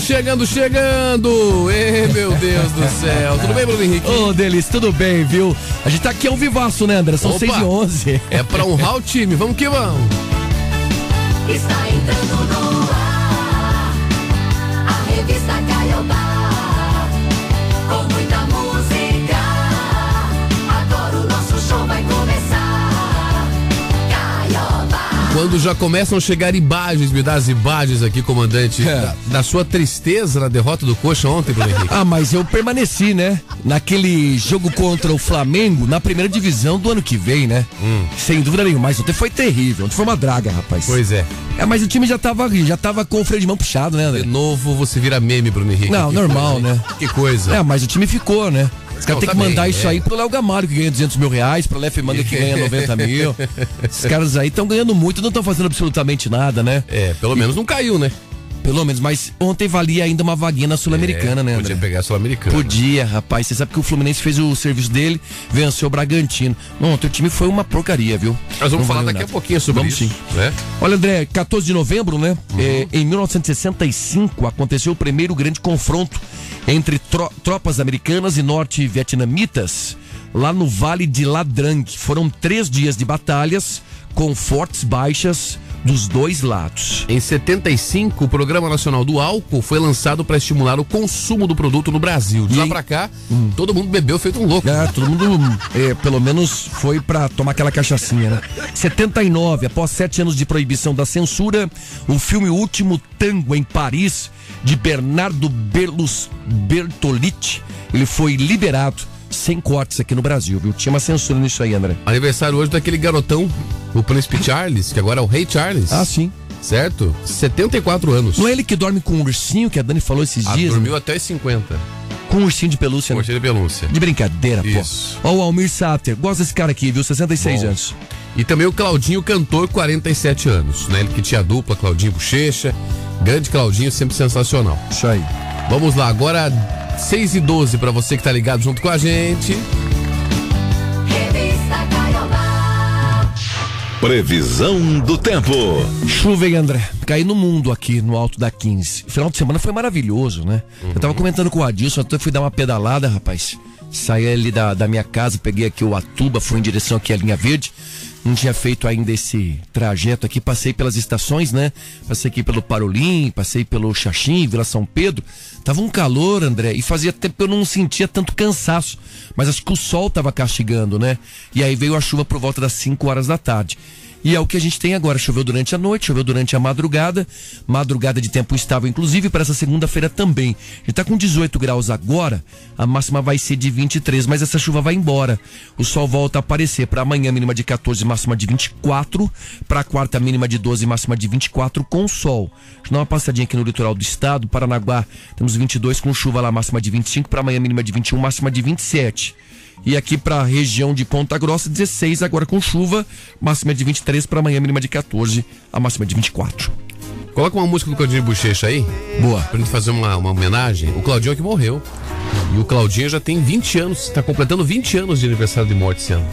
chegando, chegando, chegando. Ei, meu Deus do céu. Tudo bem, Bruno Henrique? Ô, Delis, tudo bem, viu? A gente tá aqui ao vivaço, né, André? São Opa. 6 e 11 É pra honrar o time. Vamos que vamos. Está entrando no Quando já começam a chegar imagens, me dá as imagens aqui, comandante, É. da, da sua tristeza na derrota do Coxa ontem, Bruno Henrique. Ah, mas eu permaneci, né? Naquele jogo contra o Flamengo, na primeira divisão do ano que vem, né? Sem dúvida nenhuma. Mas ontem foi terrível. Ontem foi uma draga, rapaz. Pois é. É, mas o time já tava, já tava com o freio de mão puxado, né, De André? novo você vira meme, Bruno Henrique. Não, Que normal, coisa, né? Que coisa. É, mas o time ficou, né? Os caras têm que mandar bem, isso é. aí pro Léo Gamalho, que ganha 200 mil reais, pro Lef Manga, que ganha 90 mil. Esses caras aí estão ganhando muito, não estão fazendo absolutamente nada, né? É, pelo menos não caiu, né? Pelo menos, mas ontem valia ainda uma vaguinha na Sul-Americana, né, André? Podia pegar a Sul-Americana. Podia, rapaz. Você sabe que o Fluminense fez o serviço dele, venceu o Bragantino. Não, teu time foi uma porcaria, viu? Nós vamos falar daqui a nada. pouquinho sobre Vamos isso. sim. Né? Olha, André, 14 de novembro, né? Uhum. É, em 1965 aconteceu o primeiro grande confronto entre tro- tropas americanas e norte-vietnamitas lá no Vale de Ladrang. Foram três dias de batalhas com fortes baixas dos dois lados. Em 75, o Programa Nacional do Álcool foi lançado para estimular o consumo do produto no Brasil. De E lá em- pra cá, todo mundo bebeu feito um louco. É, todo mundo, é, pelo menos, foi pra tomar aquela cachaçinha, né? 79, após sete anos de proibição da censura, o filme Último Tango em Paris, de Bernardo Berlus, Bertolucci, ele foi liberado sem cortes aqui no Brasil, viu? Tinha uma censura nisso aí, André. Aniversário hoje daquele garotão, o Príncipe Charles, que agora é o Rei Charles. Ah, sim. Certo? 74 anos. Não é ele que dorme com um ursinho, que a Dani falou esses Ah, dias? dormiu né? até os 50. Com um ursinho de pelúcia, né? Curtida de pelúcia. De brincadeira, pô. Isso. Ó, o Almir Sater, gosta desse cara aqui, viu? 66 Bom. anos. E também o Claudinho Cantor, 47 anos. Né? Ele que tinha dupla, Claudinho Bochecha. Grande Claudinho, sempre sensacional. Isso aí. Vamos lá, agora 6 e 12 para você que tá ligado junto com a gente. Previsão do tempo. Chuva, hein, André? Caí no mundo aqui no alto da 15. Final de semana foi maravilhoso, né? Eu tava comentando com o Adilson, até fui dar uma pedalada, rapaz. Saí ali da, da minha casa, peguei aqui o Atuba, fui em direção aqui à linha verde. Não tinha feito ainda esse trajeto aqui, passei pelas estações, né? Passei aqui pelo Parolim, passei pelo Xaxim, Vila São Pedro. Tava um calor, André, e fazia tempo que eu não sentia tanto cansaço. Mas acho que o sol tava castigando, né? E aí veio a chuva por volta das 5 horas da tarde. E é o que a gente tem agora. Choveu durante a noite, choveu durante a madrugada. Madrugada de tempo instável, inclusive, para essa segunda-feira também. A gente tá com 18 graus agora, a máxima vai ser de 23, mas essa chuva vai embora. O sol volta a aparecer para amanhã, mínima de 14, máxima de 24. Para quarta, mínima de 12, máxima de 24 com sol. Deixa eu dar uma passadinha aqui no litoral do estado. Paranaguá, temos 22 com chuva lá, máxima de 25. Para amanhã, mínima de 21, máxima de 27. E aqui para a região de Ponta Grossa, 16 agora com chuva, máxima de 23 para amanhã, mínima de 14, a máxima de 24. Coloca uma música do Claudinho Bochecha aí, Boa. pra gente fazer uma, uma homenagem. O Claudinho é que morreu. E o Claudinho já tem 20 anos, tá completando 20 anos de aniversário de morte esse ano.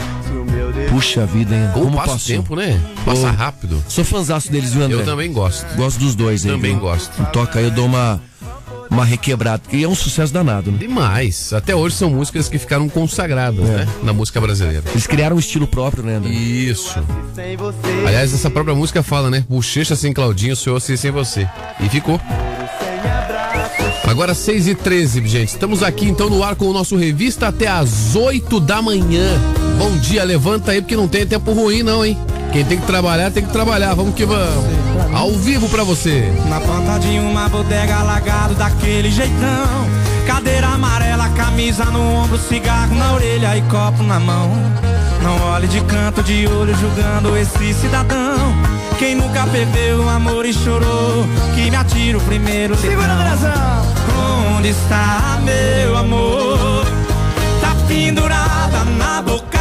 Puxa vida, hein? Como Como passa o passou? tempo, né? Passa rápido. Sou fãzaço deles, viu, André? Eu também gosto. Gosto dos dois aí. Também viu? gosto. Toca aí, eu dou uma, uma requebrada. E é um sucesso danado, né? Demais. Até hoje são músicas que ficaram consagradas, É. né? Na música brasileira. Eles criaram um estilo próprio, né, André? Isso. Aliás, essa própria música fala, né? Bochecha sem Claudinho, sou eu assim sem você. E ficou. Agora 6 e 13 gente. Estamos aqui então no ar com o nosso revista até às 8 da manhã. Bom dia, levanta aí porque não tem tempo ruim não, hein? Quem tem que trabalhar, tem que trabalhar. Vamos que vamos. Ao vivo pra você. Na ponta de uma bodega alagado daquele jeitão Cadeira amarela, camisa no ombro, cigarro na orelha e copo na mão Não olhe de canto de olho julgando esse cidadão Quem nunca perdeu o amor e chorou Que me atira o primeiro Segura Onde está meu amor? Tá pendurada na boca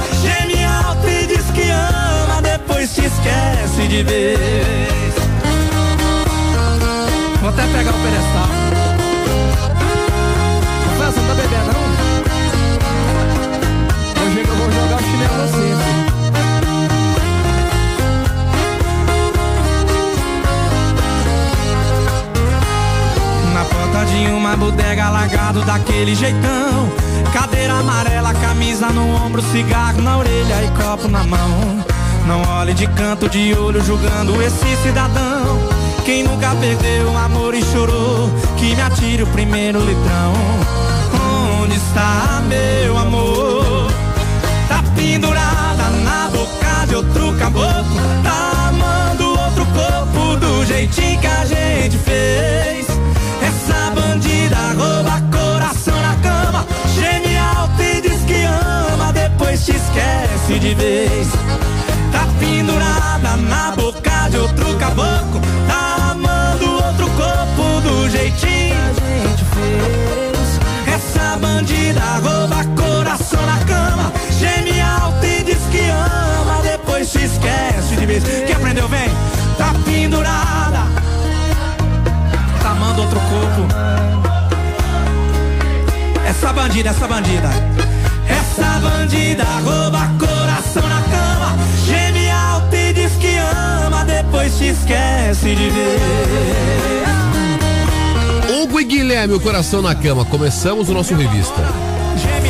Esquece de vez. Vou até pegar o pedestal. Você não tá bebendo, não? Hoje eu vou jogar o chinelo em você, filho. Na porta de uma bodega largado daquele jeitão Cadeira amarela, camisa no ombro, cigarro na orelha e copo na mão Não olhe de canto de olho julgando esse cidadão. Quem nunca perdeu o amor e chorou Que me atire o primeiro litrão. Onde está meu amor? Tá pendurada na boca de outro caboclo. Tá amando outro corpo do jeitinho que a gente fez. Essa bandida rouba coração na cama. Geme alto e diz que ama Depois te esquece de vez Tá pendurada na boca de outro caboclo Tá amando outro corpo do jeitinho. Que a gente fez. Essa bandida rouba coração na cama Geme alto e diz que ama Depois te esquece de vez. Quem aprendeu vem? Tá pendurada. Tá amando outro corpo. Essa bandida, essa bandida. Essa bandida rouba coração Depois te esquece de ver Hugo e Guilherme, o coração na cama. Começamos o nosso revista.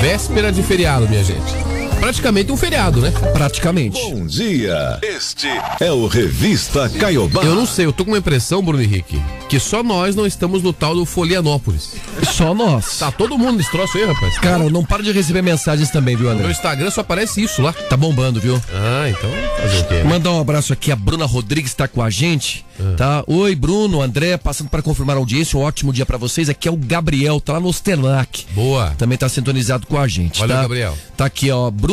Véspera de feriado, minha gente. Praticamente um feriado, né? Praticamente. Bom dia. Este é o Revista Caiobá. Eu não sei, eu tô com uma impressão, Bruno Henrique, que só nós não estamos no tal do Folianópolis. Só nós. Tá todo mundo nesse troço aí, rapaz. Cara, eu não paro de receber mensagens também, viu, No meu André? Instagram só aparece isso lá. Tá bombando, viu? Ah, então fazer o quê? né? Mandar um abraço aqui, a Bruna Rodrigues tá com a gente, Ah. tá? Oi, Bruno, André, passando para confirmar a audiência, um ótimo dia pra vocês. Aqui é o Gabriel, tá lá no Ostenac. Boa. Também tá sintonizado com a gente, Valeu, tá? Gabriel. Tá aqui, ó, Bruno,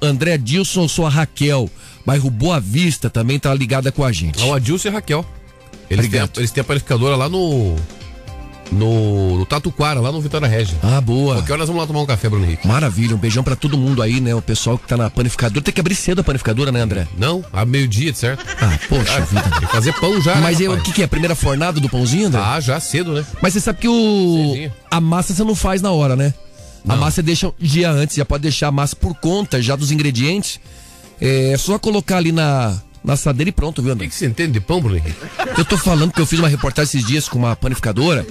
André Dilson, eu sou a Raquel. Bairro Boa Vista também tá ligada com a gente. O Adilson e a Raquel. Eles têm, eles têm a panificadora lá no. No, no Tatuquara, lá no Vitória Regia. Ah, boa. Qualquer hora nós vamos lá tomar um café, Bruno Henrique. Maravilha, um beijão pra todo mundo aí, né? O pessoal que tá na panificadora. Tem que abrir cedo a panificadora, né, André? Não, a meio-dia, certo? Ah, poxa vida. Tem que fazer pão já. Mas né, o que, que é? A primeira fornada do pãozinho, André? Ah, já cedo, né? Mas você sabe que o. Cedinho. A massa você não faz na hora, né? A massa você deixa um dia antes, já pode deixar a massa por conta já dos ingredientes. É só colocar ali na, na assadeira e pronto, viu, O André? que, que você entende de pão, Bruno? Eu tô falando que eu fiz uma reportagem esses dias com uma panificadora.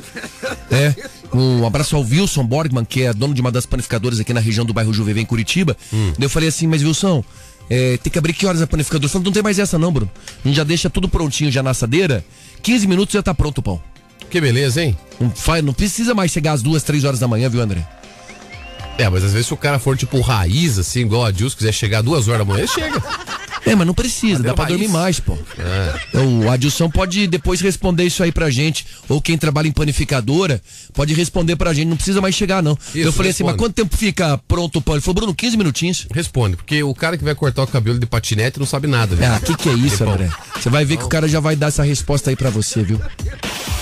É. Um abraço ao Wilson Borgman, que é dono de uma das panificadoras aqui na região do bairro Juvevê, em Curitiba. Daí Eu falei assim, mas Wilson, é, tem que abrir que horas a panificadora? Falou, não tem mais essa não, Bruno. A gente já deixa tudo prontinho já na assadeira. 15 minutos já tá pronto o pão. Que beleza, hein? Não, faz, não precisa mais chegar às duas, três horas da manhã, viu, André? É, mas às vezes se o cara for tipo raiz, assim, igual a Dilson, quiser chegar duas horas da manhã, ele chega. É, mas não precisa, dá Até pra raiz. dormir mais, pô. O Adilson pode depois responder isso aí pra gente. Ou quem trabalha em panificadora pode responder pra gente. Não precisa mais chegar, não. eu falei assim, mas responde. quanto tempo fica pronto o pão? Ele falou, Bruno, 15 minutinhos. Responde, porque o cara que vai cortar o cabelo de patinete não sabe nada, viu? Ah, o que, que é isso. André? Você vai ver que o cara já vai dar essa resposta aí pra você, viu?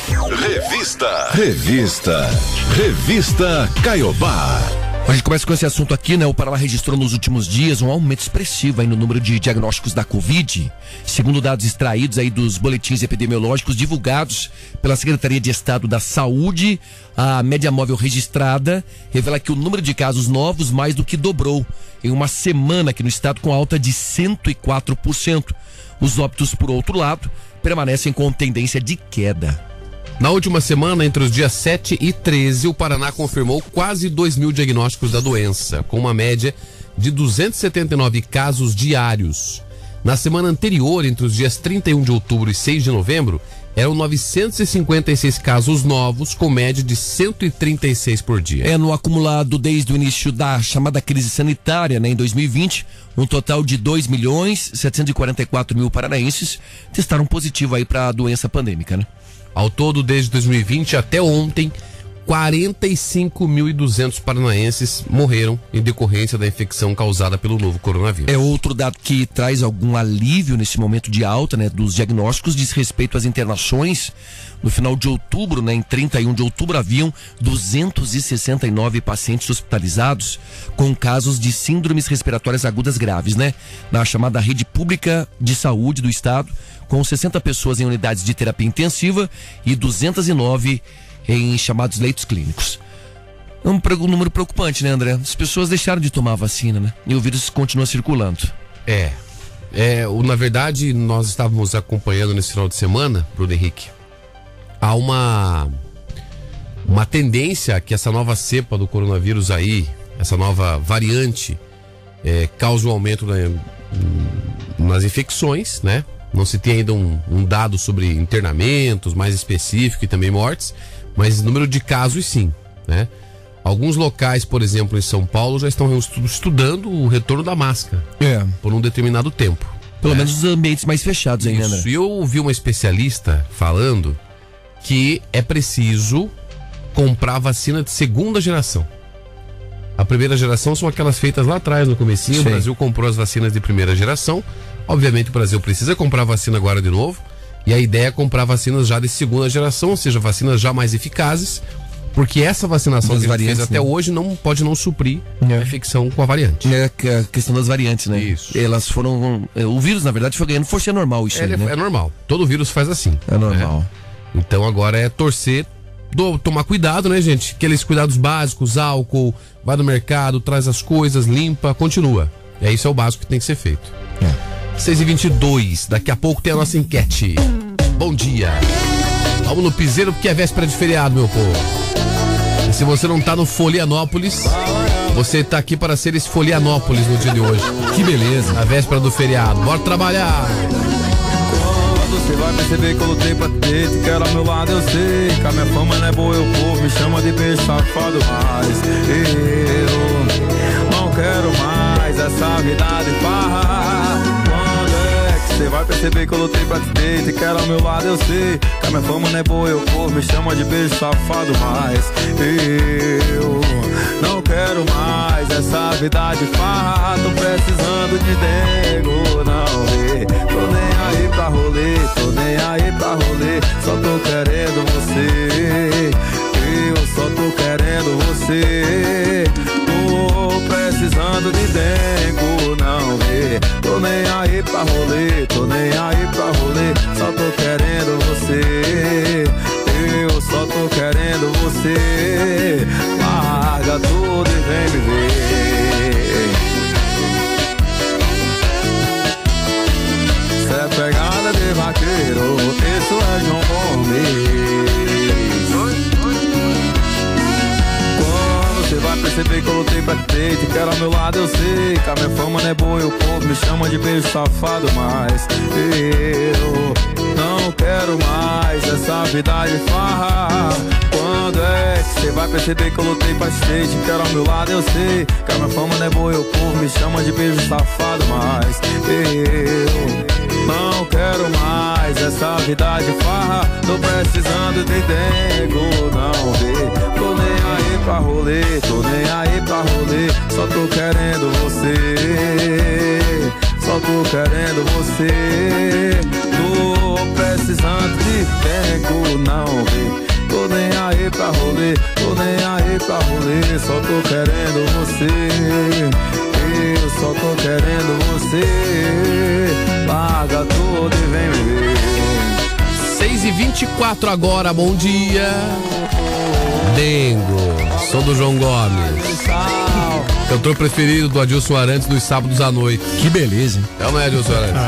Revista. Revista. Revista Caiobá. A gente começa com esse assunto aqui, né? O Paraná registrou nos últimos dias um aumento expressivo aí no número de diagnósticos da Covid. Segundo dados extraídos aí dos boletins epidemiológicos divulgados pela Secretaria de Estado da Saúde, a média móvel registrada revela que o número de casos novos mais do que dobrou em uma semana aqui no estado com alta de 104%. Os óbitos, por outro lado, permanecem com tendência de queda. Na última semana, entre os dias 7 e 13, o Paraná confirmou quase 2 mil diagnósticos da doença, com uma média de 279 casos diários. Na semana anterior, entre os dias 31 de outubro e 6 de novembro, eram 956 casos novos, com média de 136 por dia. É no acumulado desde o início da chamada crise sanitária, né, em 2020, um total de 2 milhões 744 mil paranaenses testaram positivo aí para a doença pandêmica, né? Ao todo, desde 2020 até ontem, 45.200 paranaenses morreram em decorrência da infecção causada pelo novo coronavírus. É outro dado que traz algum alívio nesse momento de alta, né, dos diagnósticos diz respeito às internações. No final de outubro, né, em 31 de outubro, haviam 269 pacientes hospitalizados com casos de síndromes respiratórias agudas graves, né, na chamada rede pública de saúde do estado, com 60 pessoas em unidades de terapia intensiva e 209 em chamados leitos clínicos. É um pregu- número preocupante, né, André? As pessoas deixaram de tomar vacina, né? E o vírus continua circulando. É. É, o- na verdade, nós estávamos acompanhando nesse final de semana, Bruno Henrique, há uma uma tendência que essa nova cepa do coronavírus aí, essa nova variante, é, cause um aumento na- nas infecções, né? Não se tem ainda um, um dado sobre internamentos mais específico e também mortes, mas número de casos sim, né? Alguns locais, por exemplo, em São Paulo, já estão estu- estudando o retorno da máscara É. por um determinado tempo. Pelo É. menos os ambientes mais fechados aí, né? Isso. E eu ouvi uma especialista falando que é preciso comprar vacina de segunda geração. A primeira geração são aquelas feitas lá atrás no comecinho. O Sei. Brasil comprou as vacinas de primeira geração. Obviamente o Brasil precisa comprar vacina agora de novo. E a ideia é comprar vacinas já de segunda geração, ou seja, vacinas já mais eficazes, porque essa vacinação Das que a gente fez variantes, até né? hoje não pode não suprir É. a infecção com a variante. É que- a questão das variantes, né? Isso. Elas foram. é, O vírus, na verdade, foi ganhando força é normal isso É, aí, né? é normal. Todo vírus faz assim. É normal. né? Então agora é torcer, do- tomar cuidado, né, gente? Aqueles cuidados básicos, álcool, vai no mercado, traz as coisas, limpa, continua. É isso é o básico que tem que ser feito. É. 6 e 22 daqui a pouco tem a nossa enquete. Bom dia. Vamos no piseiro porque é véspera de feriado, meu povo. E se você não tá no Folianópolis, você tá aqui para ser esse Folianópolis no dia de hoje. Que beleza. Na véspera do feriado. Bora trabalhar. Você vai perceber que eu lutei pra ter, te quero ao meu lado, eu sei. Que a minha fama não é boa, eu povo me chama de beijo safado, mas eu não quero mais essa vida de farra. Você vai perceber que eu lutei pra te ter, te quero ao meu lado, eu sei. Que a minha fama não é boa, eu povo me chama de beijo safado, mas eu não quero mais essa vida de farra. Tô precisando de dengo, não vê. Tô nem aí pra rolê, tô nem aí pra rolê. Só tô querendo você. Eu só tô querendo você. Precisando de dengo, não vê. Tô nem aí pra rolê, tô nem aí pra rolê. Só tô querendo você. Eu só tô querendo você. Larga tudo e vem me ver. Cê é pegada de vaqueiro, isso é João Gomes. Perceber que eu lutei pra ter, te quero ao meu lado, eu sei. Que a minha fama não é boa, e o povo me chama de beijo safado, mas eu não quero mais essa vida de farra. Quando é que você vai perceber que eu lutei pra ter, te quero ao meu lado, eu sei. Que a minha fama não é boa, e o povo me chama de beijo safado, mas eu não quero mais essa vida de farra. Tô precisando de dengo, não vê. Tô nem pra rolê, tô nem aí pra rolê. Só tô querendo você. Só tô querendo você. Tô precisando de dengo, não vê. Tô nem aí pra rolê, tô nem aí pra rolê. Só tô querendo você. Eu só tô querendo você. Larga tudo e vem me ver. 6 e 24 agora, bom dia. Dengo, sou do João Gomes. Cantor preferido do Adilson Arantes nos sábados à noite. Que beleza, hein? É ou não é, Adilson Arantes?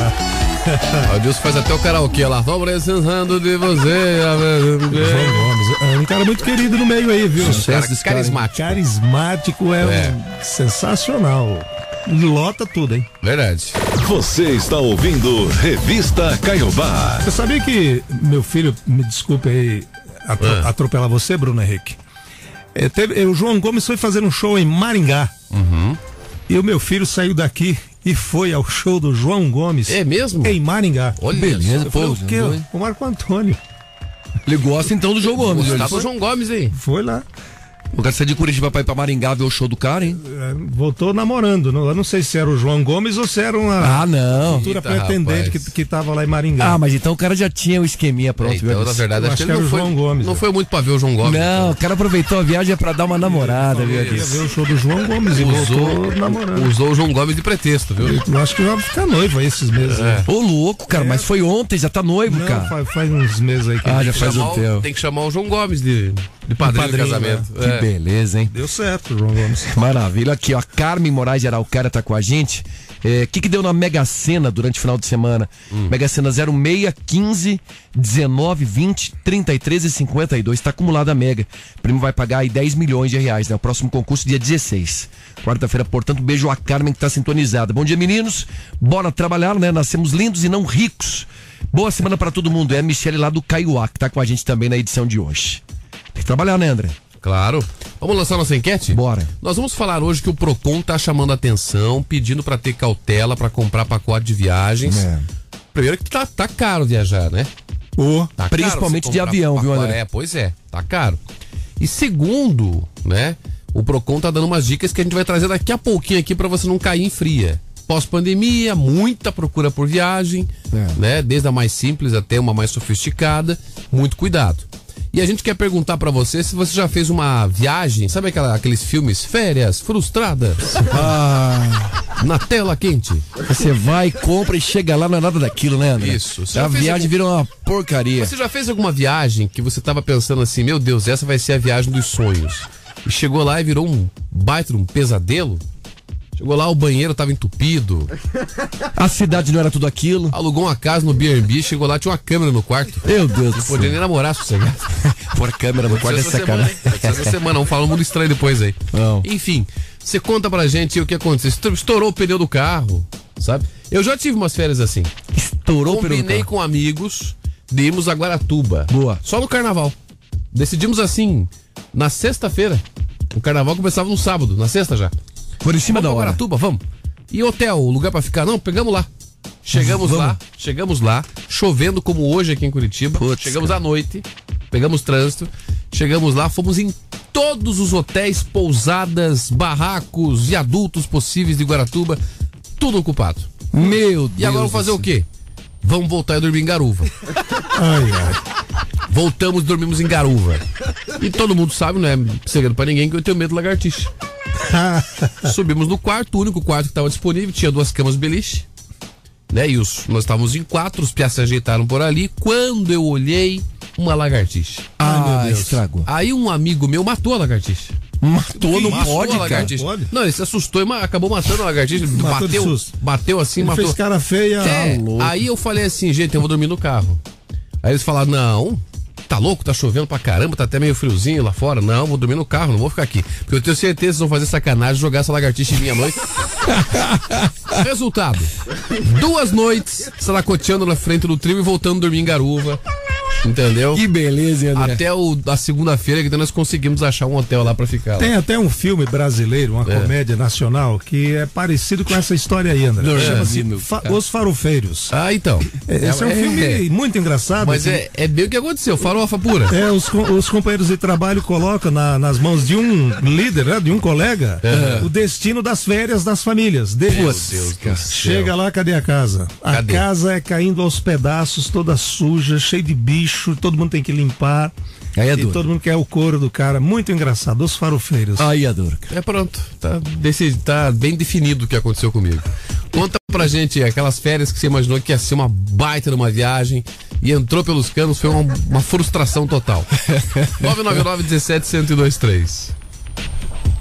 O Adilson faz até o karaokê lá. Tô precisando de você. João Gomes. É um cara muito querido no meio aí, viu? Cara Sucesso cara. carismático. Carismático é, É. Um sensacional. Lota tudo, hein? Verdade. Você está ouvindo Revista Caiobá. Você sabia que meu filho, me desculpe aí. Atropelar você, Bruno Henrique? É, teve- é, o João Gomes foi fazer um show em Maringá. Uhum. E o meu filho saiu daqui e foi ao show do João Gomes É mesmo? em Maringá. Olha Beleza, Eu falei, pô. o quê? O Marco Antônio. Ele gosta então do João Gomes. Gostava do João Gomes aí. Foi lá. O cara sai de Curitiba pra ir pra Maringá ver o show do cara, hein? É, Voltou namorando. Não, eu não sei se era o João Gomes ou se era uma Ah, não. futura Eita, pretendente rapaz. que, que tava lá em Maringá. Ah, mas então o cara já tinha o esqueminha pronto, viu? então, na verdade, Eu acho acho que que era não o foi, João Gomes, não né? foi muito pra ver o João Gomes. Não, o cara aproveitou a viagem pra dar uma namorada, viu? Ia ver o show do João Gomes e voltou namorando. Usou o João Gomes de pretexto, viu? Eu acho que vai ficar noivo aí esses meses. né? Ô, louco, cara, mas foi ontem, já tá noivo, Não, cara. faz, faz uns meses aí que Ah, já ele- faz um o- tempo. tem que chamar o João Gomes de, de padrinho, padrinho, do casamento. Que É. beleza, hein? deu certo, João Gomes. Maravilha. Aqui, ó. Carmen Moraes de Araucária tá com a gente. O que, que deu na Mega Sena durante o final de semana? Mega Sena 06, 15, 19, 20, 33 e 52. Tá acumulada a Mega. O prêmio vai pagar aí 10 milhões de reais, né? O próximo concurso dia 16. Quarta-feira, portanto, beijo a Carmen que tá sintonizada. Bom dia, meninos. Bora trabalhar, né? Nascemos lindos e não ricos. Boa semana pra todo mundo. É a Michele lá do Caiuá, que tá com a gente também na edição de hoje. Tem que trabalhar, né, André? Claro. Vamos lançar nossa enquete? Bora. Nós vamos falar hoje que o Procon tá chamando a atenção, pedindo pra ter cautela pra comprar pacote de viagens. É. Primeiro que tá, tá caro viajar, né? Ô, Tá Principalmente de avião, viu, André? É, pois é, tá caro. E segundo, né, o Procon tá dando umas dicas que a gente vai trazer daqui a pouquinho aqui pra você não cair em fria. Pós-pandemia, muita procura por viagem, É. né, desde a mais simples até uma mais sofisticada, muito cuidado. E a gente quer perguntar pra você se você já fez uma viagem, sabe aquela, aqueles filmes férias frustradas Ah. na tela quente? Você vai, compra e chega lá, não é nada daquilo, né, André? Isso. A viagem algum- vira uma porcaria. Você já fez alguma viagem que você tava pensando assim, meu Deus, essa vai ser a viagem dos sonhos? E chegou lá e virou um baita, um pesadelo? Chegou lá, o banheiro tava entupido, A cidade não era tudo aquilo. alugou uma casa no B&B, chegou lá, tinha uma câmera no quarto. Meu Deus do Não podia nem namorar sossegado. Por câmera no quarto é Essa sacanagem. hein? Essa semana, vamos falar um mundo estranho depois aí. Não. Enfim, você conta pra gente o que aconteceu. Estou- Estourou o pneu do carro, sabe? Eu já tive umas férias assim. Estourou o Combinei peru. com amigos de irmos a Guaratuba. Boa. Só no carnaval. Decidimos assim, na sexta-feira. O carnaval começava no sábado, na sexta já. Por em cima vamos da hora. Guaratuba, vamos. E hotel, lugar pra ficar? Não, pegamos lá. Chegamos Vamos. lá, chegamos lá, chovendo como hoje aqui em Curitiba. Putz, chegamos à noite, pegamos trânsito, chegamos lá, fomos em todos os hotéis, pousadas, barracos, viadutos possíveis de Guaratuba, tudo ocupado. Meu Deus. E agora vamos fazer o quê? Vamos voltar e dormir em Garuva. ai, ai. Voltamos e dormimos em Garuva. E todo mundo sabe, não é segredo pra ninguém, que eu tenho medo de lagartixa. Subimos no quarto, o único quarto que estava disponível, tinha duas camas beliche. Né? E os, nós estávamos em quatro, os piás se ajeitaram por ali. Quando eu olhei, uma lagartixa. Ah, estragou. Aí um amigo meu matou a lagartixa. Matou, não Matou pode, a cara. lagartixa. Pode? Não, ele se assustou e acabou matando a lagartixa. Matou bateu, bateu assim, Ele matou. fez cara feia. É, Ah, aí eu falei assim, gente, eu vou dormir no carro. Aí eles falaram, não, tá louco, tá chovendo pra caramba, tá até meio friozinho lá fora. Não, vou dormir no carro, não vou ficar aqui. Porque eu tenho certeza que vão fazer sacanagem jogar essa lagartixa em à noite. Resultado: duas noites saracoteando na frente do trio e voltando a dormir em garuva. Entendeu? Que beleza, hein, André. Até o, a segunda-feira que nós conseguimos achar um hotel lá pra ficar. lá. Tem até um filme brasileiro, uma comédia nacional, que é parecido com essa história aí, André. Não, Chama-se é, Fa-. Os Farofeiros. Ah, então. Esse é, um filme é. muito engraçado. Mas que- é, é bem o que aconteceu, farofa pura. É, os, os companheiros de trabalho colocam na- nas mãos de um líder, né, de um colega, o destino das férias das famílias. Deles. Meu Deus do céu. Chega lá, cadê a casa? A Cadê? casa é caindo aos pedaços, toda suja, cheia de bicho, todo mundo tem que limpar. Aí é e todo mundo quer o couro do cara. Muito engraçado, os farofeiros. Aí é duro. É pronto, tá, desse, tá bem definido o que aconteceu comigo. Conta pra gente aquelas férias que você imaginou que ia ser uma baita numa viagem e entrou pelos canos, foi uma, uma frustração total. 999 17 1023.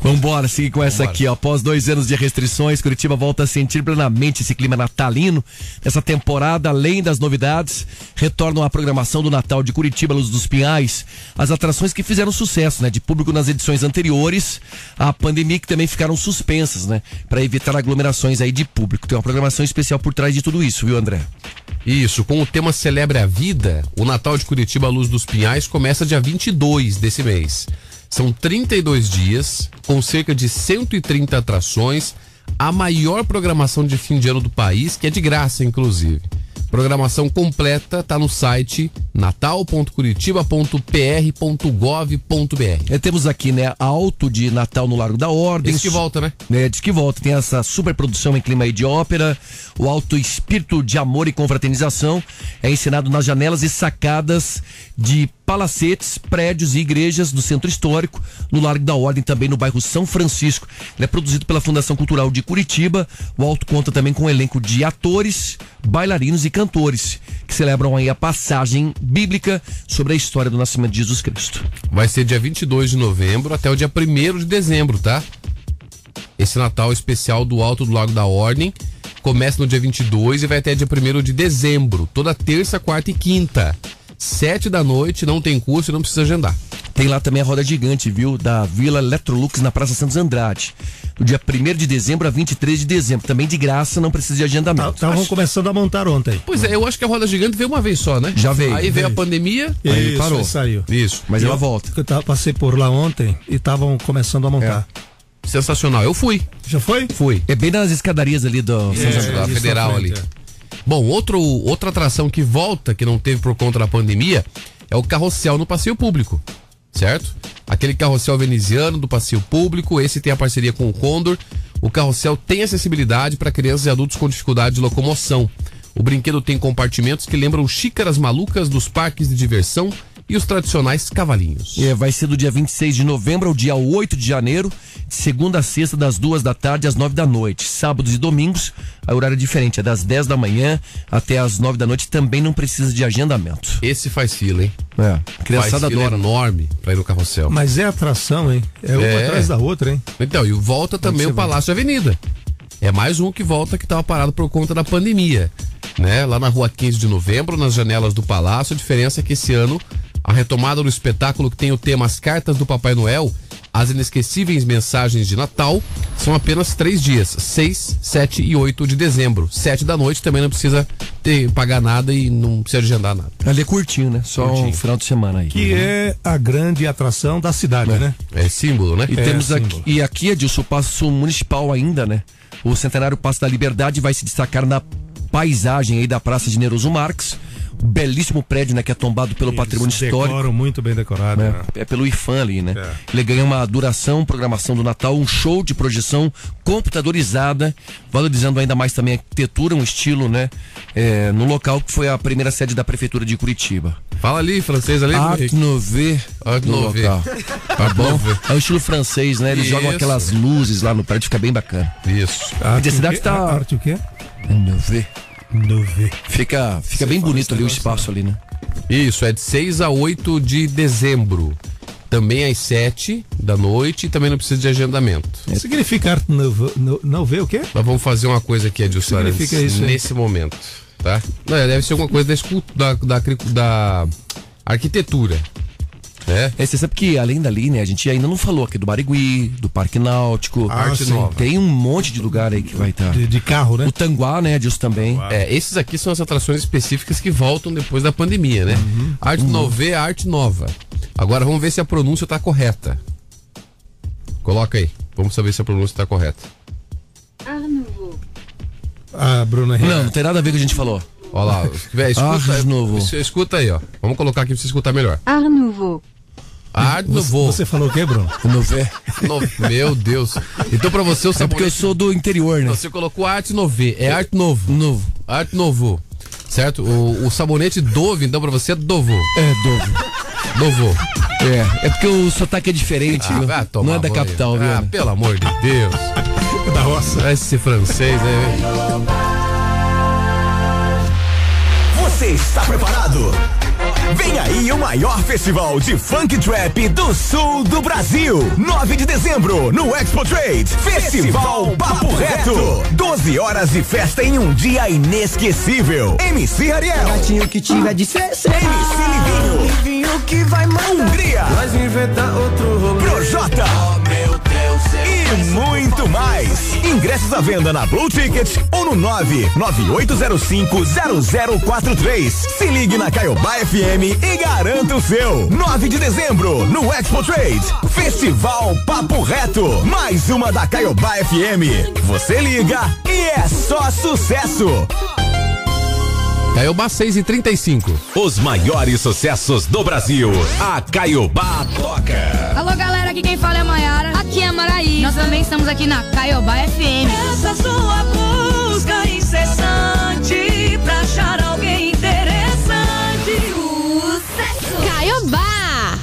Vambora, seguir com essa Vambora. aqui, ó. Após dois anos de restrições, Curitiba volta a sentir plenamente esse clima natalino. Nessa temporada, além das novidades, retornam a programação do Natal de Curitiba, Luz dos Pinhais. As atrações que fizeram sucesso, né? De público nas edições anteriores, a pandemia que também ficaram suspensas, né? Pra evitar aglomerações aí de público. Tem uma programação especial por trás de tudo isso, viu, André? Isso, com o tema Celebre a Vida, o Natal de Curitiba à Luz dos Pinhais começa dia 22 desse mês. São 32 dias, com cerca de 130 atrações, a maior programação de fim de ano do país, que é de graça, inclusive. Programação completa tá no site natal.curitiba.pr.gov.br. É, temos aqui, né, Alto de Natal no Largo da Ordem. Esse que volta, né? né? Diz que volta. Tem essa super produção em clima aí de ópera. O alto espírito de amor e confraternização é ensinado nas janelas e sacadas de palacetes, prédios e igrejas do centro histórico, no Largo da Ordem, também no bairro São Francisco. Ele é produzido pela Fundação Cultural de Curitiba. O alto conta também com um elenco de atores, bailarinos e cantores que celebram aí a passagem bíblica sobre a história do nascimento de Jesus Cristo. Vai ser dia 22 de novembro até o dia 1 de dezembro, tá? Esse Natal especial do Alto do Lago da Ordem começa no dia 22 e vai até dia 1 de dezembro, toda terça, quarta e quinta. Sete da noite, não tem curso e não precisa agendar. Tem lá também a roda gigante, viu? Da Vila Electrolux na Praça Santos Andrade. Do dia 1 de dezembro a 23 de dezembro. Também de graça, não precisa de agendamento. Estavam começando a montar ontem. Pois é, eu acho que a roda gigante veio uma vez só, né? Já veio, Aí veio a pandemia. Aí Isso, parou. aí saiu. Isso. Mas Eu- ela volta. Eu tava- passei por lá ontem e estavam começando a montar. Sensacional. Eu fui. Já foi? Fui. É bem nas escadarias ali do São José. da isso Federal ali. frente, Bom, outro, outra atração que volta, que não teve por conta da pandemia, é o carrossel no passeio público. Certo? Aquele carrossel veneziano do passeio público, esse tem a parceria com o Condor. O carrossel tem acessibilidade para crianças e adultos com dificuldade de locomoção. O brinquedo tem compartimentos que lembram xícaras malucas dos parques de diversão e os tradicionais cavalinhos. É, vai ser do dia 26 de novembro ao dia 8 de janeiro, segunda a sexta, das duas da tarde às nove da noite. Sábados e domingos, a horário é diferente, é das 10 da manhã até às nove da noite, também não precisa de agendamento. Esse faz fila, hein? É, a Faz criançada fila adora. enorme para ir no carrossel. Mas é atração, hein? É uma É. atrás da outra, hein? Então, e volta também o Palácio Avenida. É mais um que volta que estava parado por conta da pandemia. Né? Lá na rua 15 de novembro, nas janelas do Palácio, a diferença é que esse ano a retomada do espetáculo que tem o tema As Cartas do Papai Noel, as inesquecíveis mensagens de Natal, são apenas três dias, 6, 7 e 8 de dezembro. 7 da noite também não precisa ter, pagar nada e não precisa agendar nada. Ali é curtinho, né? Só um Curtinho. final de semana aí. Que é a grande atração da cidade, né? É símbolo, né? E É, temos aqui, símbolo. e aqui, Edilson, o Passo Municipal ainda, né? O Centenário Passo da Liberdade vai se destacar na paisagem aí da Praça de Neroso Marques. Belíssimo prédio, né? Que é tombado pelo patrimônio Eles histórico. Decoram muito bem decorado. né? né? É pelo IFAM ali, né? É. Ele ganha uma duração, programação do Natal, um show de projeção computadorizada, valorizando ainda mais também a arquitetura, um estilo, né? É, no local que foi a primeira sede da Prefeitura de Curitiba. Fala ali, francês ali. Art. Nouveau no local. Tá bom? É o estilo francês, né? Eles Isso. jogam aquelas luzes lá no prédio, fica bem bacana. Isso. Arte a cidade o quê? tá- Arte o quê? Nouveau. Fica, fica bem bonito ali o espaço ali, né? Isso, é de 6 a 8 de dezembro. Também às 7 da noite e também não precisa de agendamento. Significa arte nouveau, nou- nouveau o quê? Nós vamos fazer uma coisa aqui, Edilson Significa Arantes, isso, nesse momento, tá? Não, é, deve ser alguma coisa da, da, da, da arquitetura. Né? É, você sabe que além dali, né, a gente ainda não falou aqui do Barigui, do Parque Náutico. Ah, Arte sim. Nova. Tem um monte de lugar aí que vai estar. De, de carro, né? O Tanguá, né, Edilson também. É, esses aqui são as atrações específicas que voltam depois da pandemia, né? Arte Nova é arte nova. Agora vamos ver se a pronúncia tá correta. Coloca aí. Vamos saber se a pronúncia tá correta. A Bruna Henrique. Não, não tem nada a ver com o que a gente falou. Olha lá. Véi, escuta, Arte Nouveau. es- escuta aí, ó. Vamos colocar aqui pra você escutar melhor. Art Nouveau. Arte Você, Nouveau. você falou o quê, Bruno? Nouveau. No- Meu Deus. Então pra você o É porque eu sabonete... sou do interior, né? Você colocou Arte Nouveau. É Arte Novo. Novo. Arte Novo. Certo? O, o sabonete Dove, então pra você é Dovo. É, Dovo. Dovo. É, é porque o sotaque é diferente, tomar Não é da capital, viu? Ah, né? pelo amor de Deus. Da roça. Esse francês, né? Você está preparado? Vem aí o maior festival de funk trap do sul do Brasil. 9 de dezembro, no Expo Trade. Festival Papo Reto. 12 horas de festa em um dia inesquecível. MC Ariel. Gatinho que tiver de CC. MC Livinho. Livinho que vai mal. Hungria. Nós inventar outro rolê. Projota. E muito mais. Ingressos à venda na Blue Ticket ou no 998050043. Se ligue na Caiobá FM e garanta o seu. 9 de dezembro, no Expo Trade. Festival Papo Reto. Mais uma da Caiobá FM. Você liga e é só sucesso. Caiobá 6 e 35. Os maiores sucessos do Brasil. A Caiobá toca. Alô, galera, aqui quem fala é a Mayara. Aqui é a Maraí. Nós também estamos aqui na Caiobá FM. Essa sua busca incessante pra achar alguém interessante. Sucesso! Caiobá!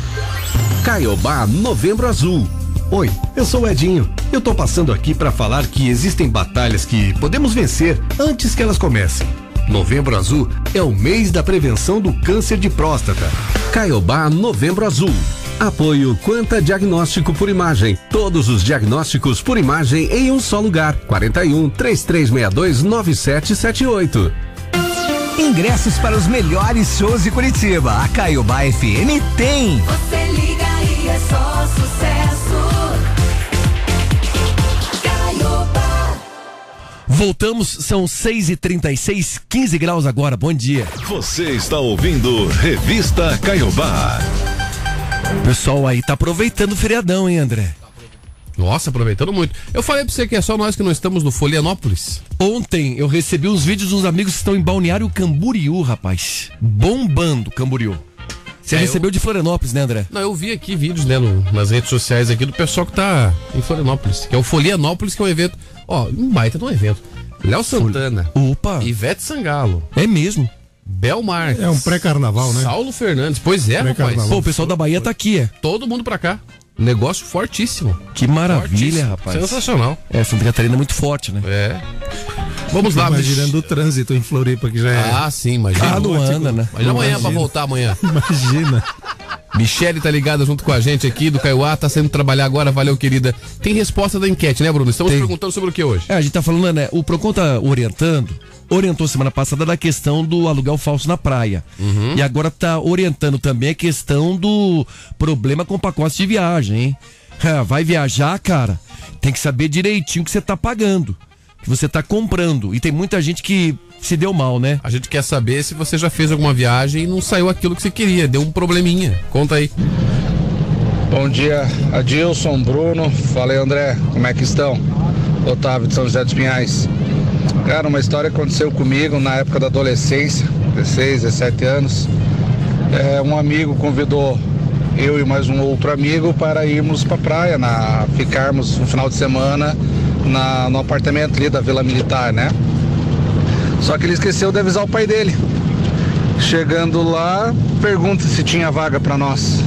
Caiobá Novembro Azul. Oi, eu sou o Edinho. Eu tô passando aqui para falar que existem batalhas que podemos vencer antes que elas comecem. Novembro Azul é o mês da prevenção do câncer de próstata. Caiobá Novembro Azul. Apoio Quanta Diagnóstico por Imagem. Todos os diagnósticos por imagem em um só lugar. 41 3362 9778. Ingressos para os melhores shows de Curitiba. A Caiobá FM tem. Você liga e é só sucesso. Voltamos, são 6 e 36 15 graus agora. Bom dia. Você está ouvindo Revista Caiobá. O pessoal aí tá aproveitando o feriadão, hein, André? Nossa, aproveitando muito. Eu falei pra você que é só nós que não estamos no Folianópolis. Ontem eu recebi uns vídeos dos amigos que estão em Balneário Camboriú, rapaz. Bombando Camboriú. Você É, recebeu de Florianópolis, né, André? Não, eu vi aqui vídeos, né, no- nas redes sociais aqui do pessoal que tá em Florianópolis, que é o Folianópolis, que é um evento. Ó, um baita de um evento. Léo Santana, Opa, Ivete Sangalo, é mesmo. Bel Marques. É um pré-carnaval, né? Saulo Fernandes. Pois é, rapaz. Pré-carnaval. Pô, o pessoal da Bahia tá aqui, é. Todo mundo pra cá. Negócio fortíssimo. Que maravilha, Fortíssimo. rapaz. Sensacional. É, Santa Catarina é muito forte, né? É. Vamos lá, Imaginando o trânsito em Floripa, que já é. Ah, sim, imagina. Ah, não anda, né? Mas amanhã pra Imagina. voltar amanhã. Imagina. Michele tá ligada junto com a gente aqui do Caiuá, tá saindo trabalhar agora, valeu, querida. Tem resposta da enquete, né, Bruno? Estamos Tem. perguntando sobre o que hoje? É, a gente tá falando, né? O Procon tá orientando, orientou semana passada da questão do aluguel falso na praia. E agora tá orientando também a questão do problema com pacotes de viagem, hein? Ah, vai viajar, cara, tem que saber direitinho o que você tá pagando, que você tá comprando. E tem muita gente que se deu mal, né? A gente quer saber se você já fez alguma viagem e não saiu aquilo que você queria, deu um probleminha. Conta aí. Bom dia, Adilson, Bruno. Falei, André, como é que estão? Otávio de São José dos Pinhais. Cara, uma história aconteceu comigo na época da adolescência, 16, 17 anos. É, um amigo convidou eu e mais um outro amigo para irmos para praia, na, ficarmos um final de semana na, no apartamento ali da Vila Militar, né? Só que ele esqueceu de avisar o pai dele. Chegando lá, pergunta se tinha vaga para nós.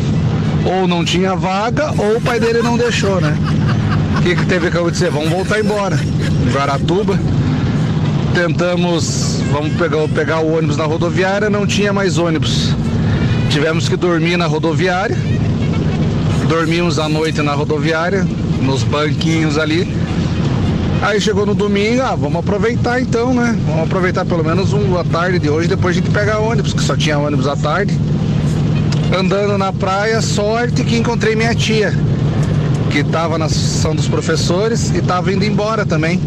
Ou não tinha vaga, ou o pai dele não deixou, né? O que, que teve que acontecer? Vamos voltar embora. Em Guaratuba. Tentamos, vamos pegar, pegar o ônibus na rodoviária, não tinha mais ônibus. Tivemos que dormir na rodoviária. Dormimos a noite na rodoviária, nos banquinhos ali. Aí chegou no domingo, ah, vamos aproveitar então, né? Vamos aproveitar pelo menos uma tarde de hoje, depois a gente pega ônibus, que só tinha ônibus à tarde. Andando na praia, sorte que encontrei minha tia, que estava na associação dos professores e estava indo embora também.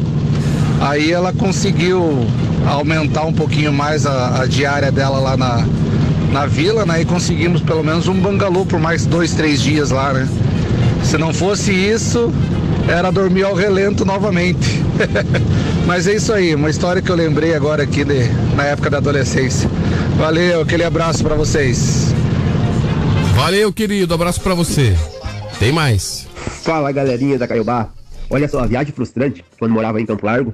Aí ela conseguiu aumentar um pouquinho mais a, a diária dela lá na, na vila, né? E conseguimos pelo menos um bangalô por mais dois, três dias lá, né? Se não fosse isso, era dormir ao relento novamente. Mas é isso aí, uma história que eu lembrei agora aqui de, na época da adolescência. Valeu, aquele abraço para vocês. Valeu, querido. Abraço pra você. Tem mais. Fala galerinha da Caiobá. Olha só, a viagem frustrante, quando morava em Campo Largo.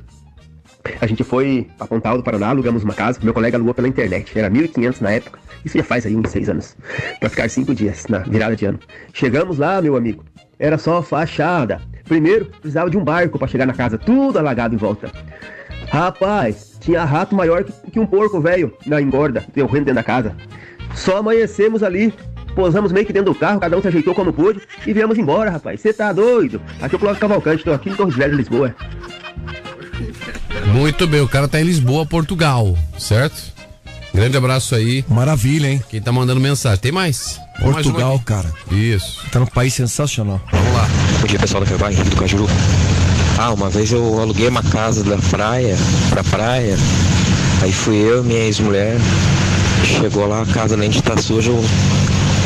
A gente foi pra Pontal do Paraná, alugamos uma casa, meu colega alugou pela internet, era 1.500 na época, isso já faz aí uns seis anos, pra ficar cinco dias na virada de ano. Chegamos lá, meu amigo, era só fachada. Primeiro, precisava de um barco pra chegar na casa, tudo alagado em volta. Rapaz, tinha rato maior que, que um porco velho na engorda, correndo dentro da casa. Só amanhecemos ali, Pousamos meio que dentro do carro, cada um se ajeitou como pôde e viemos embora, rapaz. Você tá doido? Aqui é o Cláudio Cavalcante, tô aqui em Torres Velhas, Lisboa. Muito bem, o cara tá em Lisboa, Portugal, certo? Grande abraço aí. Maravilha, hein? Quem tá mandando mensagem. Tem mais? Portugal, cara. Isso. Tá num país sensacional. Vamos lá. Bom dia pessoal da Febá, Henrique do Cajuru. Ah, uma vez eu aluguei uma casa da praia, pra praia. Aí fui eu e minha ex-mulher. Chegou lá, a casa além de estar suja,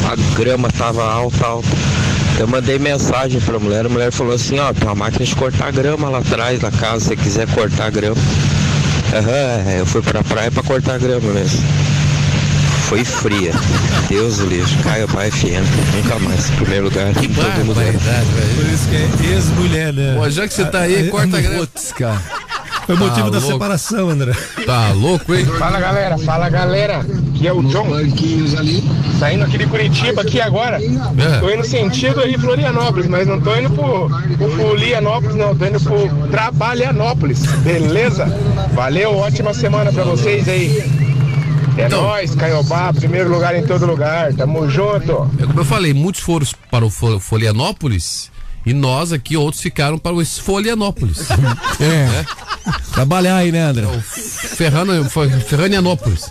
a grama tava alta, alta. Eu mandei mensagem pra mulher, a mulher falou assim, ó, tem uma máquina de cortar grama lá atrás da casa, se você quiser cortar grama. Aham, eu fui pra praia pra cortar grama mesmo. Foi fria. Deus o livre. Caio Pai FM. Nunca mais. Primeiro lugar. em todo lugar. Por isso que é ex-mulher, né? Pô, já que você tá aí, corta a grama. Putz, cara. Foi o Tá motivo da louco. separação, André. Tá louco, hein? Fala galera, fala galera, aqui é o John, saindo aqui de Curitiba aqui agora, tô indo sentido aí Florianópolis, mas não tô indo pro, pro Folianópolis não, tô indo pro Trabalhanópolis, beleza? Valeu, ótima semana pra vocês aí. É nóis, Caiobá, primeiro lugar em todo lugar, tamo junto. É como eu falei, muitos foram para o Fo- Folianópolis e nós aqui, outros ficaram para o Esfolianópolis. É. Trabalhar aí, né, André? Ferrano, Fe- Ferranianópolis.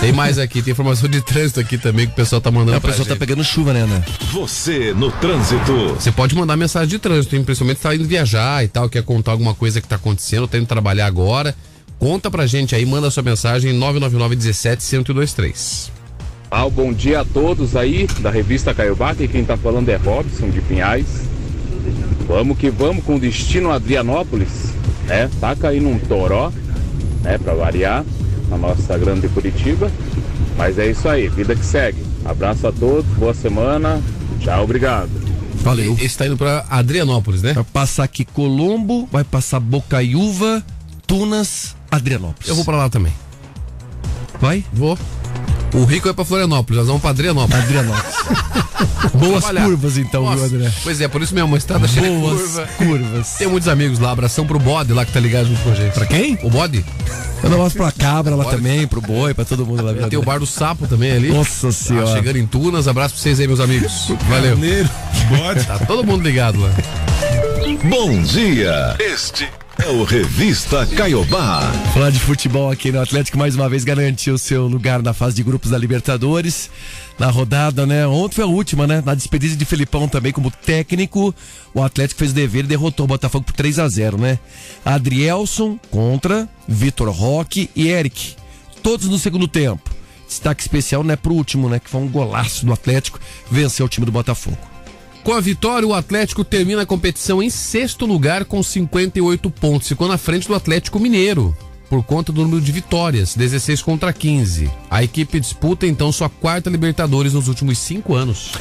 Tem mais aqui, tem informação de trânsito aqui também que o pessoal tá mandando É, o pra pessoal tá gente. pegando chuva, né, André? Você no trânsito. Você pode mandar mensagem de trânsito, hein? principalmente se tá indo viajar e tal, quer contar alguma coisa que tá acontecendo, tá indo trabalhar agora. Conta pra gente aí, manda sua mensagem 999 17 1023. Ah, bom dia a todos aí da revista Caiobá, que quem tá falando é Robson de Pinhais. Vamos que vamos com destino a Adrianópolis, né? Taca aí num toró, né, pra variar, na nossa grande Curitiba. Mas é isso aí, vida que segue. Abraço a todos, boa semana. Tchau, obrigado. Valeu. Esse tá indo pra Adrianópolis, né? Vai passar aqui Colombo, vai passar Bocaiúva, Tunas, Adrianópolis. Eu vou pra lá também. Vai? Vou. O Rico é pra Florianópolis, nós vamos pra Adrianópolis. Adrianópolis. Boas Trabalhar. curvas, então, viu, Nossa, André? Pois é, por isso mesmo, uma estrada cheia de Boas curva. curvas. Tem muitos amigos lá, abração pro Bode lá que tá ligado junto com a gente. Pra quem? O Bode. Eu não pra cabra lá também, pro boi, pra todo mundo lá. viu, Tem o André? Bar do Sapo também ali. Nossa Tá senhora. chegando em Tunas, abraço pra vocês aí, meus amigos. Valeu. Bode. Tá todo mundo ligado lá. Bom dia. Este é o Revista Caiobá. Falar de futebol aqui no Atlético mais uma vez garantiu seu lugar na fase de grupos da Libertadores. Na rodada, né? Ontem foi a última, né? Na despedida de Felipão também como técnico, o Atlético fez o dever e derrotou o Botafogo por 3 a 0 né? Adrielson contra Vitor Roque e Eric. Todos no segundo tempo. Destaque especial, né, pro último, né? Que foi um golaço do Atlético, venceu o time do Botafogo. Com a vitória, o Atlético termina a competição em sexto lugar com 58 pontos. Ficou na frente do Atlético Mineiro, por conta do número de vitórias, 16 contra 15. A equipe disputa então sua quarta Libertadores nos últimos cinco anos.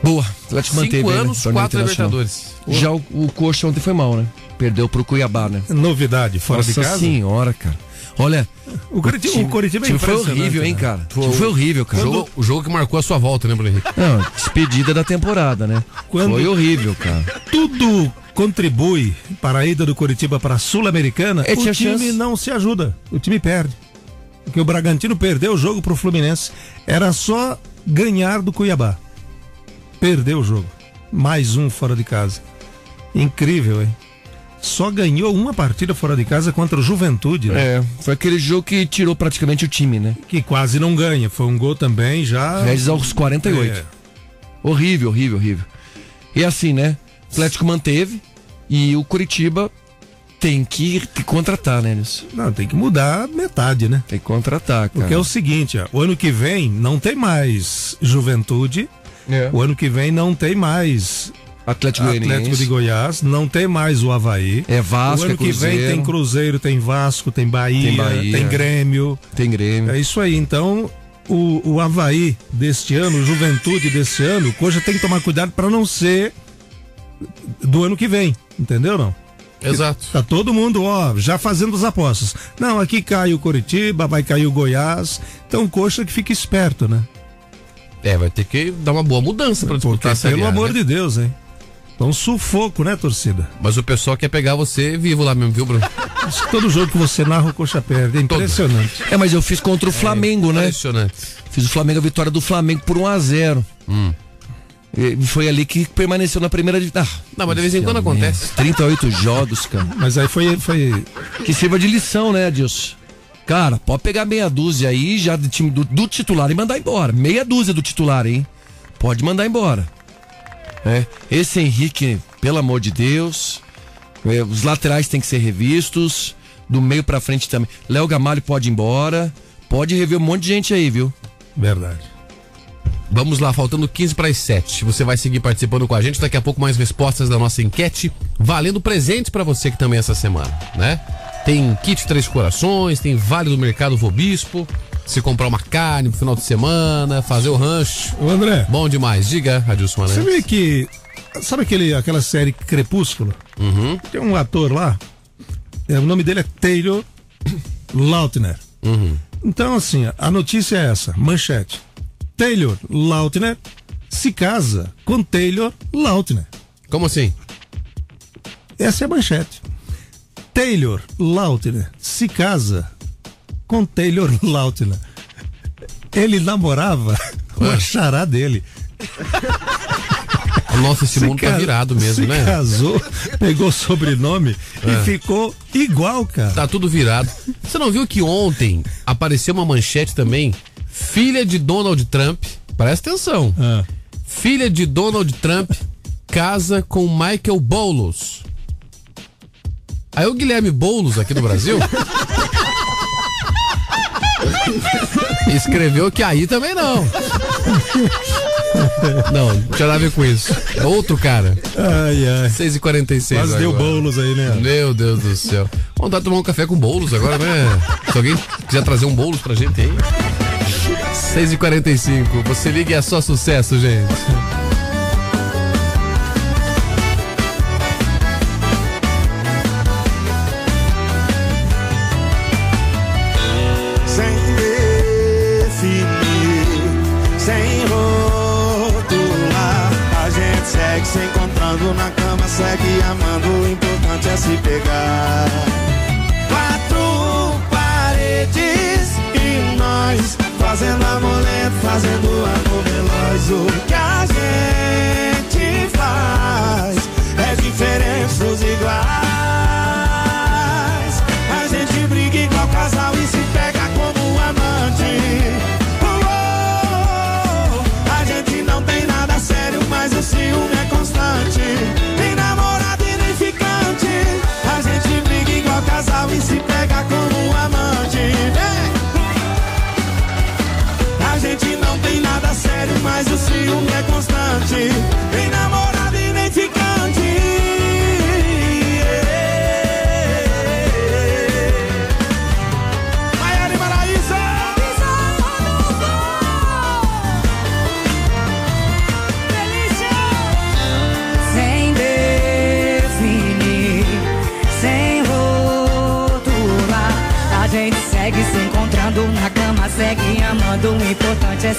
Boa, Atlético Cinco manteve. aí, né, anos, torneio quatro. Libertadores. Já o, o Coxa ontem foi mal, né? Perdeu pro Cuiabá, né? Novidade, fora Nossa de casa. senhora, cara. Olha, O Curitiba, o Curitiba é time foi horrível, hein, né? cara? O time foi horrível, O cara. jogo, o jogo que marcou a sua volta, né, Bruno Henrique? Não, despedida da temporada, né? Quando- Foi horrível, cara. Tudo contribui para a ida do Curitiba para a Sul-Americana. É, o time chance. não se ajuda. O time perde. Porque o Bragantino perdeu o jogo pro Fluminense. Era só ganhar do Cuiabá. Perdeu o jogo. Mais um fora de casa. Incrível, hein? Só ganhou uma partida fora de casa contra o Juventude, né? É, foi aquele jogo que tirou praticamente o time, né? Que quase não ganha. Foi um gol também já. Regis aos 48. É. Horrível, horrível, horrível. E assim, né? O Atlético manteve e o Curitiba tem que, que contratar, né, Nilson? Não, tem que mudar metade, né? Tem que contratar, cara. Porque é o seguinte, ó, o ano que vem não tem mais Juventude. É. O ano que vem não tem mais Atlético. Atlético de Goiás, não tem mais o Havaí. É Vasco, O ano é que vem tem Cruzeiro, tem Vasco, tem Bahia, Tem Bahia. tem Grêmio. Tem Grêmio. É isso aí. Então, o, o Havaí deste ano, o Juventude deste ano, o Coxa tem que tomar cuidado para não ser do ano que vem. Entendeu não? Exato. Tá todo mundo, ó, já fazendo as apostas. Não, aqui cai o Coritiba, vai cair o Goiás. Então, o Coxa que fica esperto, né? É, vai ter que dar uma boa mudança pra disputar Porque, essa pelo amor né? de Deus, hein? É um sufoco, né, torcida? Mas o pessoal quer pegar você vivo lá mesmo, viu, Bruno? Todo jogo que você narra, o Coxa perde. É impressionante. É, mas eu fiz contra o Flamengo, né? Impressionante. Fiz o Flamengo, a vitória do Flamengo por 1 a 0 Hum. E foi ali que permaneceu na primeira divisão. Ah, Não, mas de vez em quando acontece. 38 jogos, cara. Mas aí foi, foi. Que sirva de lição, né, Adilson? Cara, pode pegar meia dúzia aí já do time do, do titular e mandar embora. Meia dúzia do titular, hein? Pode mandar embora. É, esse Henrique, pelo amor de Deus. é, os laterais têm que ser revistos. Do meio pra frente também. Léo Gamalho pode ir embora. Pode rever um monte de gente aí, viu? Verdade. Vamos lá, faltando 15 para as 7. Você vai seguir participando com a gente. Daqui a pouco mais respostas da nossa enquete, valendo presentes para você que também essa semana, né? Tem kit Três Corações, tem Vale do Mercado Vobispo. Se comprar uma carne no final de semana, fazer o rancho. Ô André. Bom demais. Diga, Adilson Você vê que. Sabe aquele, aquela série Crepúsculo? Uhum. Tem um ator lá. é, o nome dele é Taylor Lautner. Uhum. Então, assim, a notícia é essa: manchete. Taylor Lautner se casa com Taylor Lautner. Como assim? Essa é a manchete. Taylor Lautner se casa com Taylor Lautner. Ele namorava com a chará dele. Nossa, esse Se mundo tá virado mesmo, né? casou, pegou o sobrenome É. e ficou igual, cara. Tá tudo virado. Você não viu que ontem apareceu uma manchete também? Filha de Donald Trump, presta atenção. Ah. Filha de Donald Trump casa com Michael Boulos. Aí o Guilherme Boulos aqui no Brasil escreveu que aí também não. Não, não tinha nada a ver com isso. É outro cara. Ai, ai. 6h46. Quase deu bolos aí, né? Meu Deus do céu. Vontade de tomar um café com bolos agora, né? Se alguém quiser trazer um bolos pra gente aí. 6h45. Você liga e é só sucesso, gente. Encontrando na cama, segue amando. O importante é se pegar. Quatro paredes e nós fazendo amor lento, fazendo amor veloz. O que a gente faz é diferente dos iguais.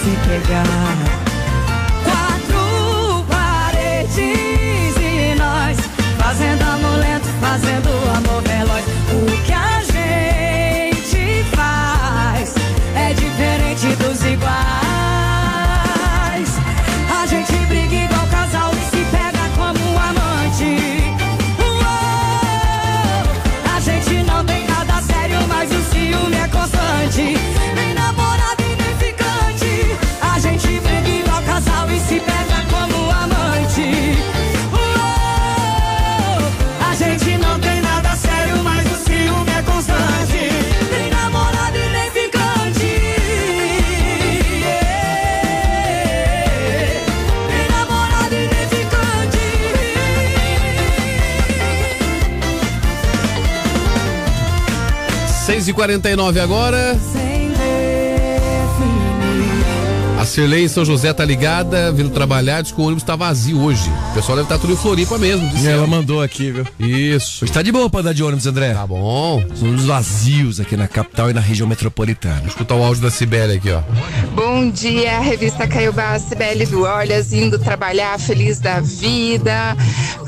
Se pegar. 6h49 agora. Cirlei em São José tá ligada, vindo trabalhar, diz que o ônibus tá vazio hoje. O pessoal deve estar tudo em Floripa mesmo. disse Ela ela. mandou aqui, viu? Isso. Hoje tá de boa pra andar de ônibus, André. Tá bom. Os vazios aqui na capital e na região metropolitana. Escutar o áudio da Cibele aqui, ó. Bom dia, revista Caiobá, Cibele do Olhas, indo trabalhar, feliz da vida.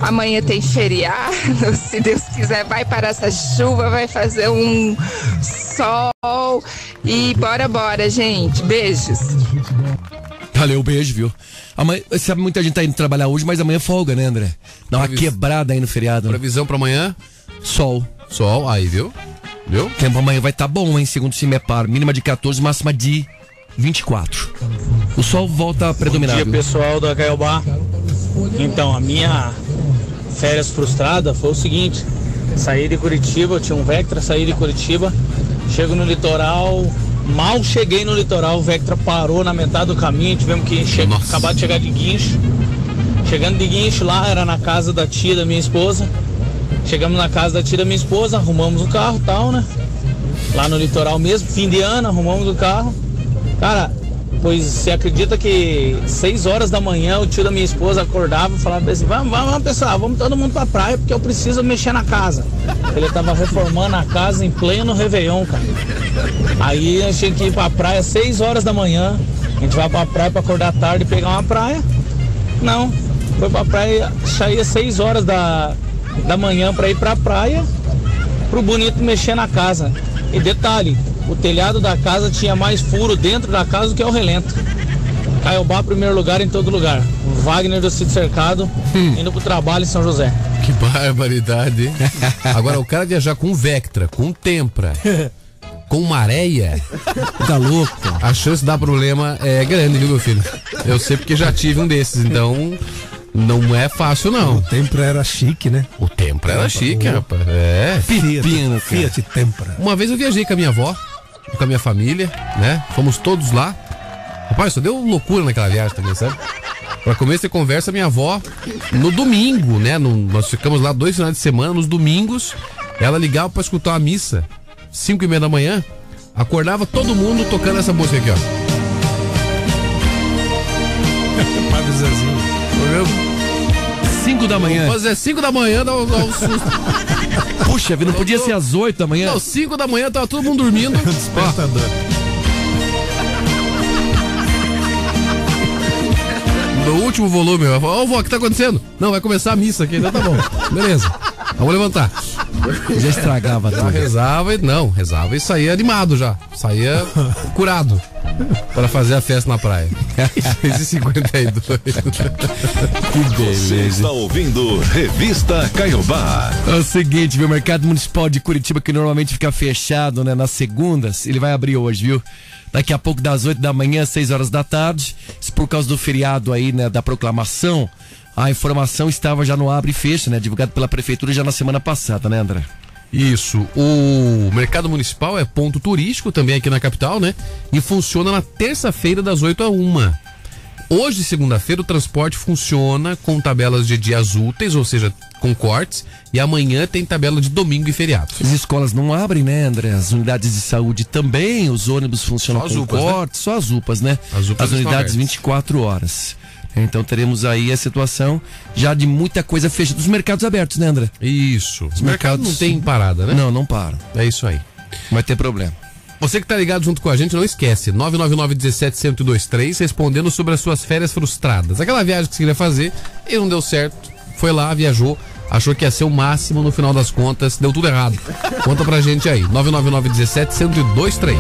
Amanhã tem feriado, se Deus quiser, vai parar essa chuva, vai fazer um sol. E bora, bora, gente. Beijos. Valeu, beijo, viu? Amanhã, sabe, muita gente tá indo trabalhar hoje, mas amanhã é folga, né, André? Dá uma Previs- quebrada aí no feriado. né? Previsão pra amanhã? Sol. Sol, aí, viu? Viu? O tempo amanhã vai estar bom, hein? Segundo o CIMEPAR. Mínima de 14, máxima de 24. O sol volta a predominar. Bom dia, viu? pessoal da Caiobá. Então, a minha férias frustrada foi o seguinte: saí de Curitiba, eu tinha um Vectra, saí de Curitiba, chego no litoral, mal cheguei no litoral, o Vectra parou na metade do caminho, tivemos que che- acabar de chegar de guincho. Chegando de guincho lá, era na casa da tia da minha esposa. Chegamos na casa da tia da minha esposa, arrumamos o carro e tal, né? Lá no litoral mesmo, fim de ano, arrumamos o carro. Cara, pois você acredita que 6 horas da manhã o tio da minha esposa acordava e falava assim, vamos, vamos, vamos pessoal, vamos todo mundo pra praia porque eu preciso mexer na casa. Ele tava reformando a casa em pleno Réveillon, cara. Aí eu tinha que ir pra praia 6 horas da manhã. A gente vai pra praia pra acordar tarde e pegar uma praia. Não, foi pra praia, saía 6 horas da, da manhã pra ir pra praia, pro bonito mexer na casa. E detalhe, o telhado da casa tinha mais furo dentro da casa do que o relento. Caiobá, primeiro lugar em todo lugar. Wagner do Cid Cercado, indo pro trabalho em São José. Que barbaridade, hein? Agora, o cara viajar com Vectra, com Tempra, com Maréia, tá louco. A chance de dar problema é grande, viu, meu filho? Eu sei porque já tive um desses, então não é fácil, não. O Tempra era chique, né? O Tempra era chique, rapaz. É. Pepino, Fiat Tempra. Uma vez eu viajei com a minha avó, com a minha família, né? Fomos todos lá. Rapaz, só deu loucura naquela viagem também, sabe? Pra começo de conversa, minha avó, no domingo, né? no- nós ficamos lá dois finais de semana, nos domingos, ela ligava pra escutar a missa, cinco e meia da manhã, acordava todo mundo tocando essa música aqui, ó. Padre Zezinho. 5 da manhã. Mas é 5 da manhã, dá um, dá um susto. Puxa, vida, não podia ser às 8 da manhã? Não, 5 da manhã tava todo mundo dormindo. Despertador. No último volume, eu falo, ô vó, o que tá acontecendo? Não, vai começar a missa aqui, então tá bom. Beleza. Vamos levantar. Já estragava tudo. rezava e. Não, rezava e saía animado já. Saía curado. Para fazer a festa na praia. 6h52. Que Você está ouvindo Revista Caiobá. É o seguinte, viu? O Mercado Municipal de Curitiba, que normalmente fica fechado né, nas segundas, ele vai abrir hoje, viu? Daqui a pouco, das 8 da manhã às 6 horas da tarde. Isso por causa do feriado aí, né? Da proclamação. A informação estava já no abre e fecha, né? Divulgado pela prefeitura já na semana passada, né, André? Isso. O mercado municipal é ponto turístico também aqui na capital, né? E funciona na terça-feira das 8 a 1. Hoje, segunda-feira, o transporte funciona com tabelas de dias úteis, ou seja, com cortes, e amanhã tem tabela de domingo e feriados. As escolas não abrem, né, André? As unidades de saúde também, os ônibus funcionam Só as com UPAs, né? corte, só as UPAs, né? As UPAs estão unidades abertas. 24 horas. Então teremos aí a situação já de muita coisa fechada dos mercados abertos, né, André? Isso. Os mercados não tem parada, né? Não, não param. É isso aí. Vai ter problema. Você que tá ligado junto com a gente, não esquece. 999-17-1023, respondendo sobre as suas férias frustradas. Aquela viagem que você queria fazer e não deu certo. Foi lá, viajou, achou que ia ser o máximo, no final das contas, deu tudo errado. Conta pra gente aí. 999-17-1023.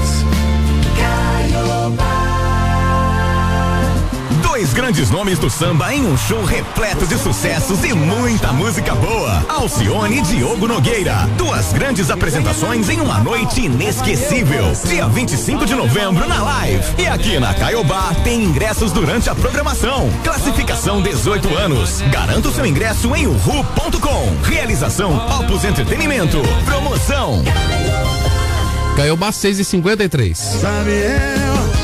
Dois grandes nomes do samba em um show repleto de sucessos e muita música boa. Alcione e Diogo Nogueira. Duas grandes apresentações em uma noite inesquecível. Dia 25 de novembro na live. E aqui na Caiobá tem ingressos durante a programação. Classificação 18 anos. Garanta o seu ingresso em uhu.com. Realização Opus Entretenimento. Promoção. Caiobá 6 e 53 Sabe eu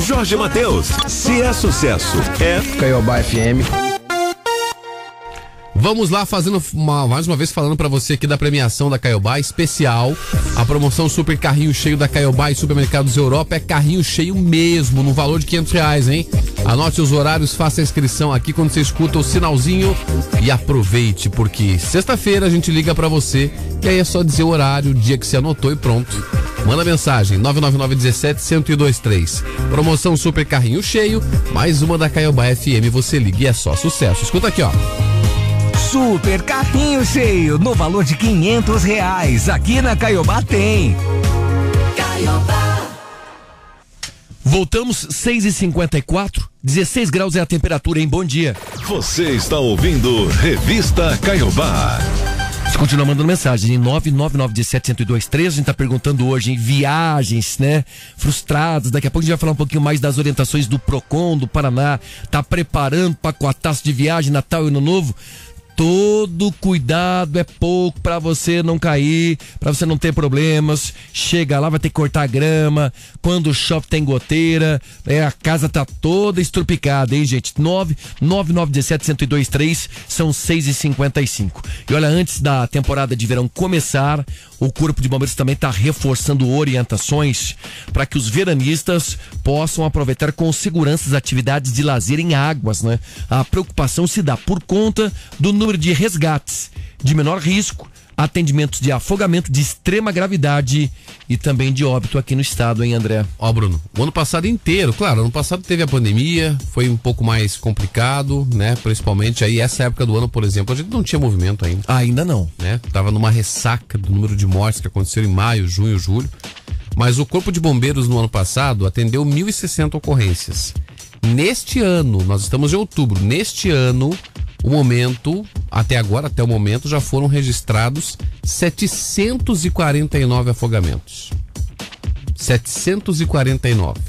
Jorge Matheus, se é sucesso, é Caiobá FM. Vamos lá fazendo uma- mais uma vez falando pra você aqui da premiação da Caiobá especial. A promoção Super Carrinho Cheio da Caiobá e Supermercados Europa é carrinho cheio mesmo, no valor de 500 reais, hein? Anote os horários, faça a inscrição aqui quando você escuta o sinalzinho e aproveite, porque sexta-feira a gente liga pra você e aí é só dizer o horário, o dia que você anotou e pronto. Manda mensagem 999 17 1023. Promoção Super Carrinho Cheio, mais uma da Caiobá FM, você liga e é só sucesso. Escuta aqui, ó. Super carrinho cheio, no valor de 500 reais. Aqui na Caiobá tem. Voltamos 6 e 54 16 graus é a temperatura, hein? Bom dia. Você está ouvindo Revista Caiobá. Continua mandando mensagem em 99917-1023. A gente tá perguntando hoje em viagens, né? Frustradas. Daqui a pouco a gente vai falar um pouquinho mais das orientações do PROCON do Paraná. Tá preparando pacotaço de viagem, Natal e Ano Novo. Todo cuidado é pouco para você não cair, para você não ter problemas. Chega lá, vai ter que cortar grama. Quando chove tem goteira. É, a casa tá toda estrupicada, hein, gente? 9 9917 1023 são 6 e 55 E olha, antes da temporada de verão começar, o Corpo de Bombeiros também está reforçando orientações para que os veranistas possam aproveitar com segurança as atividades de lazer em águas, né? A preocupação se dá por conta do número de resgates de menor risco, atendimentos de afogamento de extrema gravidade e também de óbito aqui no estado, hein, André? Ó, Bruno, o ano passado inteiro, claro, ano passado teve a pandemia, foi um pouco mais complicado, né? Principalmente aí, essa época do ano, por exemplo, a gente não tinha movimento ainda. Ainda não. Né? Tava numa ressaca do número de mortes que aconteceram em maio, junho, julho. Mas o Corpo de Bombeiros no ano passado atendeu 1.060 ocorrências. Neste ano, nós estamos em outubro, neste ano, o momento, até agora, até o momento, já foram registrados 749 afogamentos. 749.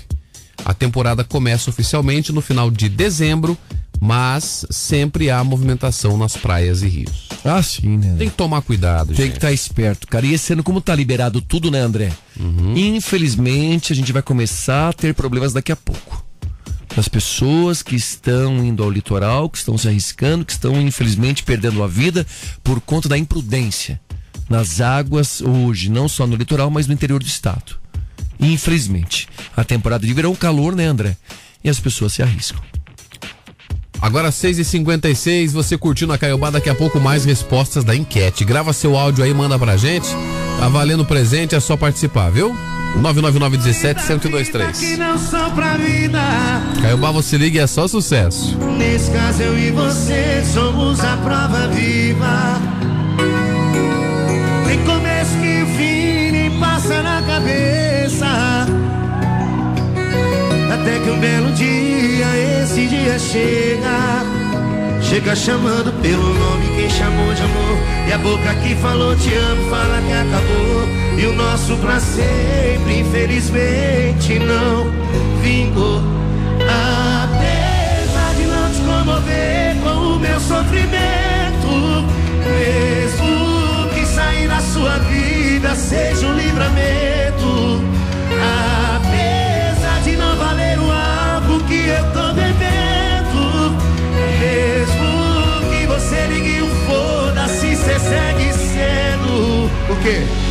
A temporada começa oficialmente no final de dezembro, mas sempre há movimentação nas praias e rios. Ah, sim, né? Tem que tomar cuidado, Tem gente. que estar esperto, cara. E esse ano, como tá liberado tudo, né, André? Infelizmente, a gente vai começar a ter problemas daqui a pouco. As pessoas que estão indo ao litoral, que estão se arriscando, que estão, infelizmente, perdendo a vida por conta da imprudência nas águas hoje, não só no litoral, mas no interior do estado. Infelizmente. A temporada de verão, calor, né, André? E as pessoas se arriscam. Agora 6h56, você curtindo a Caiobá, daqui a pouco mais respostas da enquete. Grava seu áudio aí, manda pra gente. Tá valendo presente, é só participar, viu? 99917 1023. Que não são pra vida. Caiobá, você liga e é só sucesso. Nesse caso eu e você somos a prova viva. Tem começo que fim nem passa na cabeça. Até que um belo dia, esse dia chega. Chega chamando pelo nome quem chamou de amor. E a boca que falou te amo, fala que acabou. E o nosso pra sempre, infelizmente, não vingou. Sendo.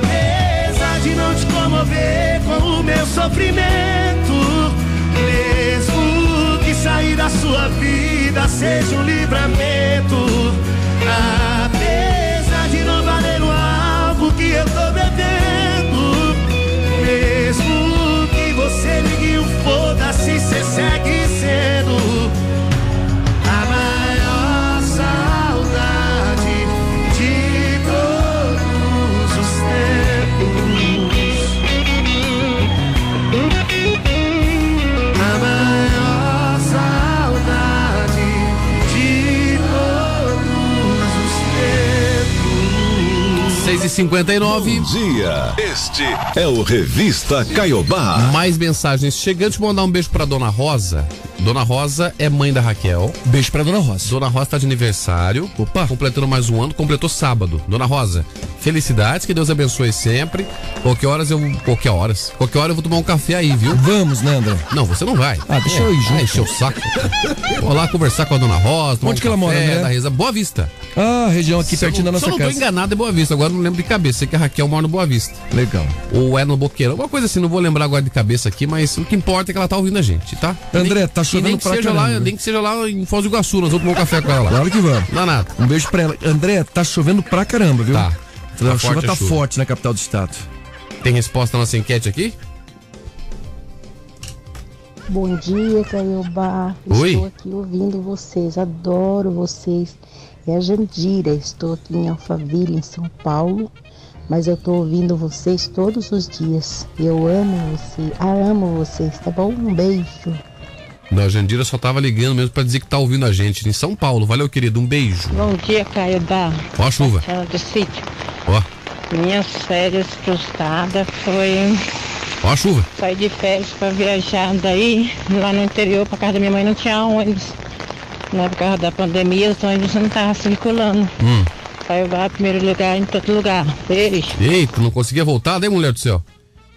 com o meu sofrimento, mesmo que sair da sua vida seja um livramento. Apesar de não valer o algo que eu tô 6h59. Bom dia. Este é o Revista Caiobá. Mais mensagens chegando. Deixa eu mandar um beijo pra Dona Rosa. Dona Rosa é mãe da Raquel. Beijo pra Dona Rosa. Dona Rosa tá de aniversário. Opa. Completando mais um ano. Completou sábado. Dona Rosa, Felicidades, que Deus abençoe sempre. Qualquer horas eu. Qualquer horas. Qualquer hora eu vou tomar um café aí, viu? Vamos, né, André? Não, você não vai. Ah, deixa eu ir junto. Ah, encher o saco. Vou lá conversar com a dona Rosa. Onde um que ela mora, André? dar risa. Boa Vista. Ah, região aqui Se eu pertinho da não- se nossa eu não casa. tô enganado, é Boa Vista. Agora eu não lembro de cabeça. Sei que a Raquel mora no Boa Vista. Legal. Ou é no Boqueirão. Alguma coisa assim, não vou lembrar agora de cabeça aqui, mas o que importa é que ela tá ouvindo a gente, tá? André, Nem- tá chovendo nem que pra seja caramba. lá, Nem que seja lá em Foz do Iguaçu, nós vamos tomar um café com ela lá. Claro que vamos. Nada. Um beijo pra ela. André, tá chovendo pra caramba, viu? Tá. A Tá chuva forte a tá chuva. forte na capital do estado. Tem resposta na nossa enquete aqui? Bom dia, Caiobá. Oi. Estou aqui ouvindo vocês, adoro vocês. É a Jandira, estou aqui em Alphaville, em São Paulo, mas eu estou ouvindo vocês todos os dias. Eu amo você, ah, amo vocês, tá bom? Um beijo. Não, a Jandira só tava ligando mesmo pra dizer que tá ouvindo a gente em São Paulo. Valeu, querido. Um beijo. Bom dia, Caiobá. Ó a chuva. Marcela do sítio. Minhas férias frustradas foi ó a chuva. sair de férias para viajar daí, lá no interior, para casa da minha mãe não tinha ônibus. Né, por causa da pandemia, os ônibus não estavam circulando. Hum. Caiobá, primeiro lugar em todo lugar. Beijo. Eita, não conseguia voltar, né, mulher do céu?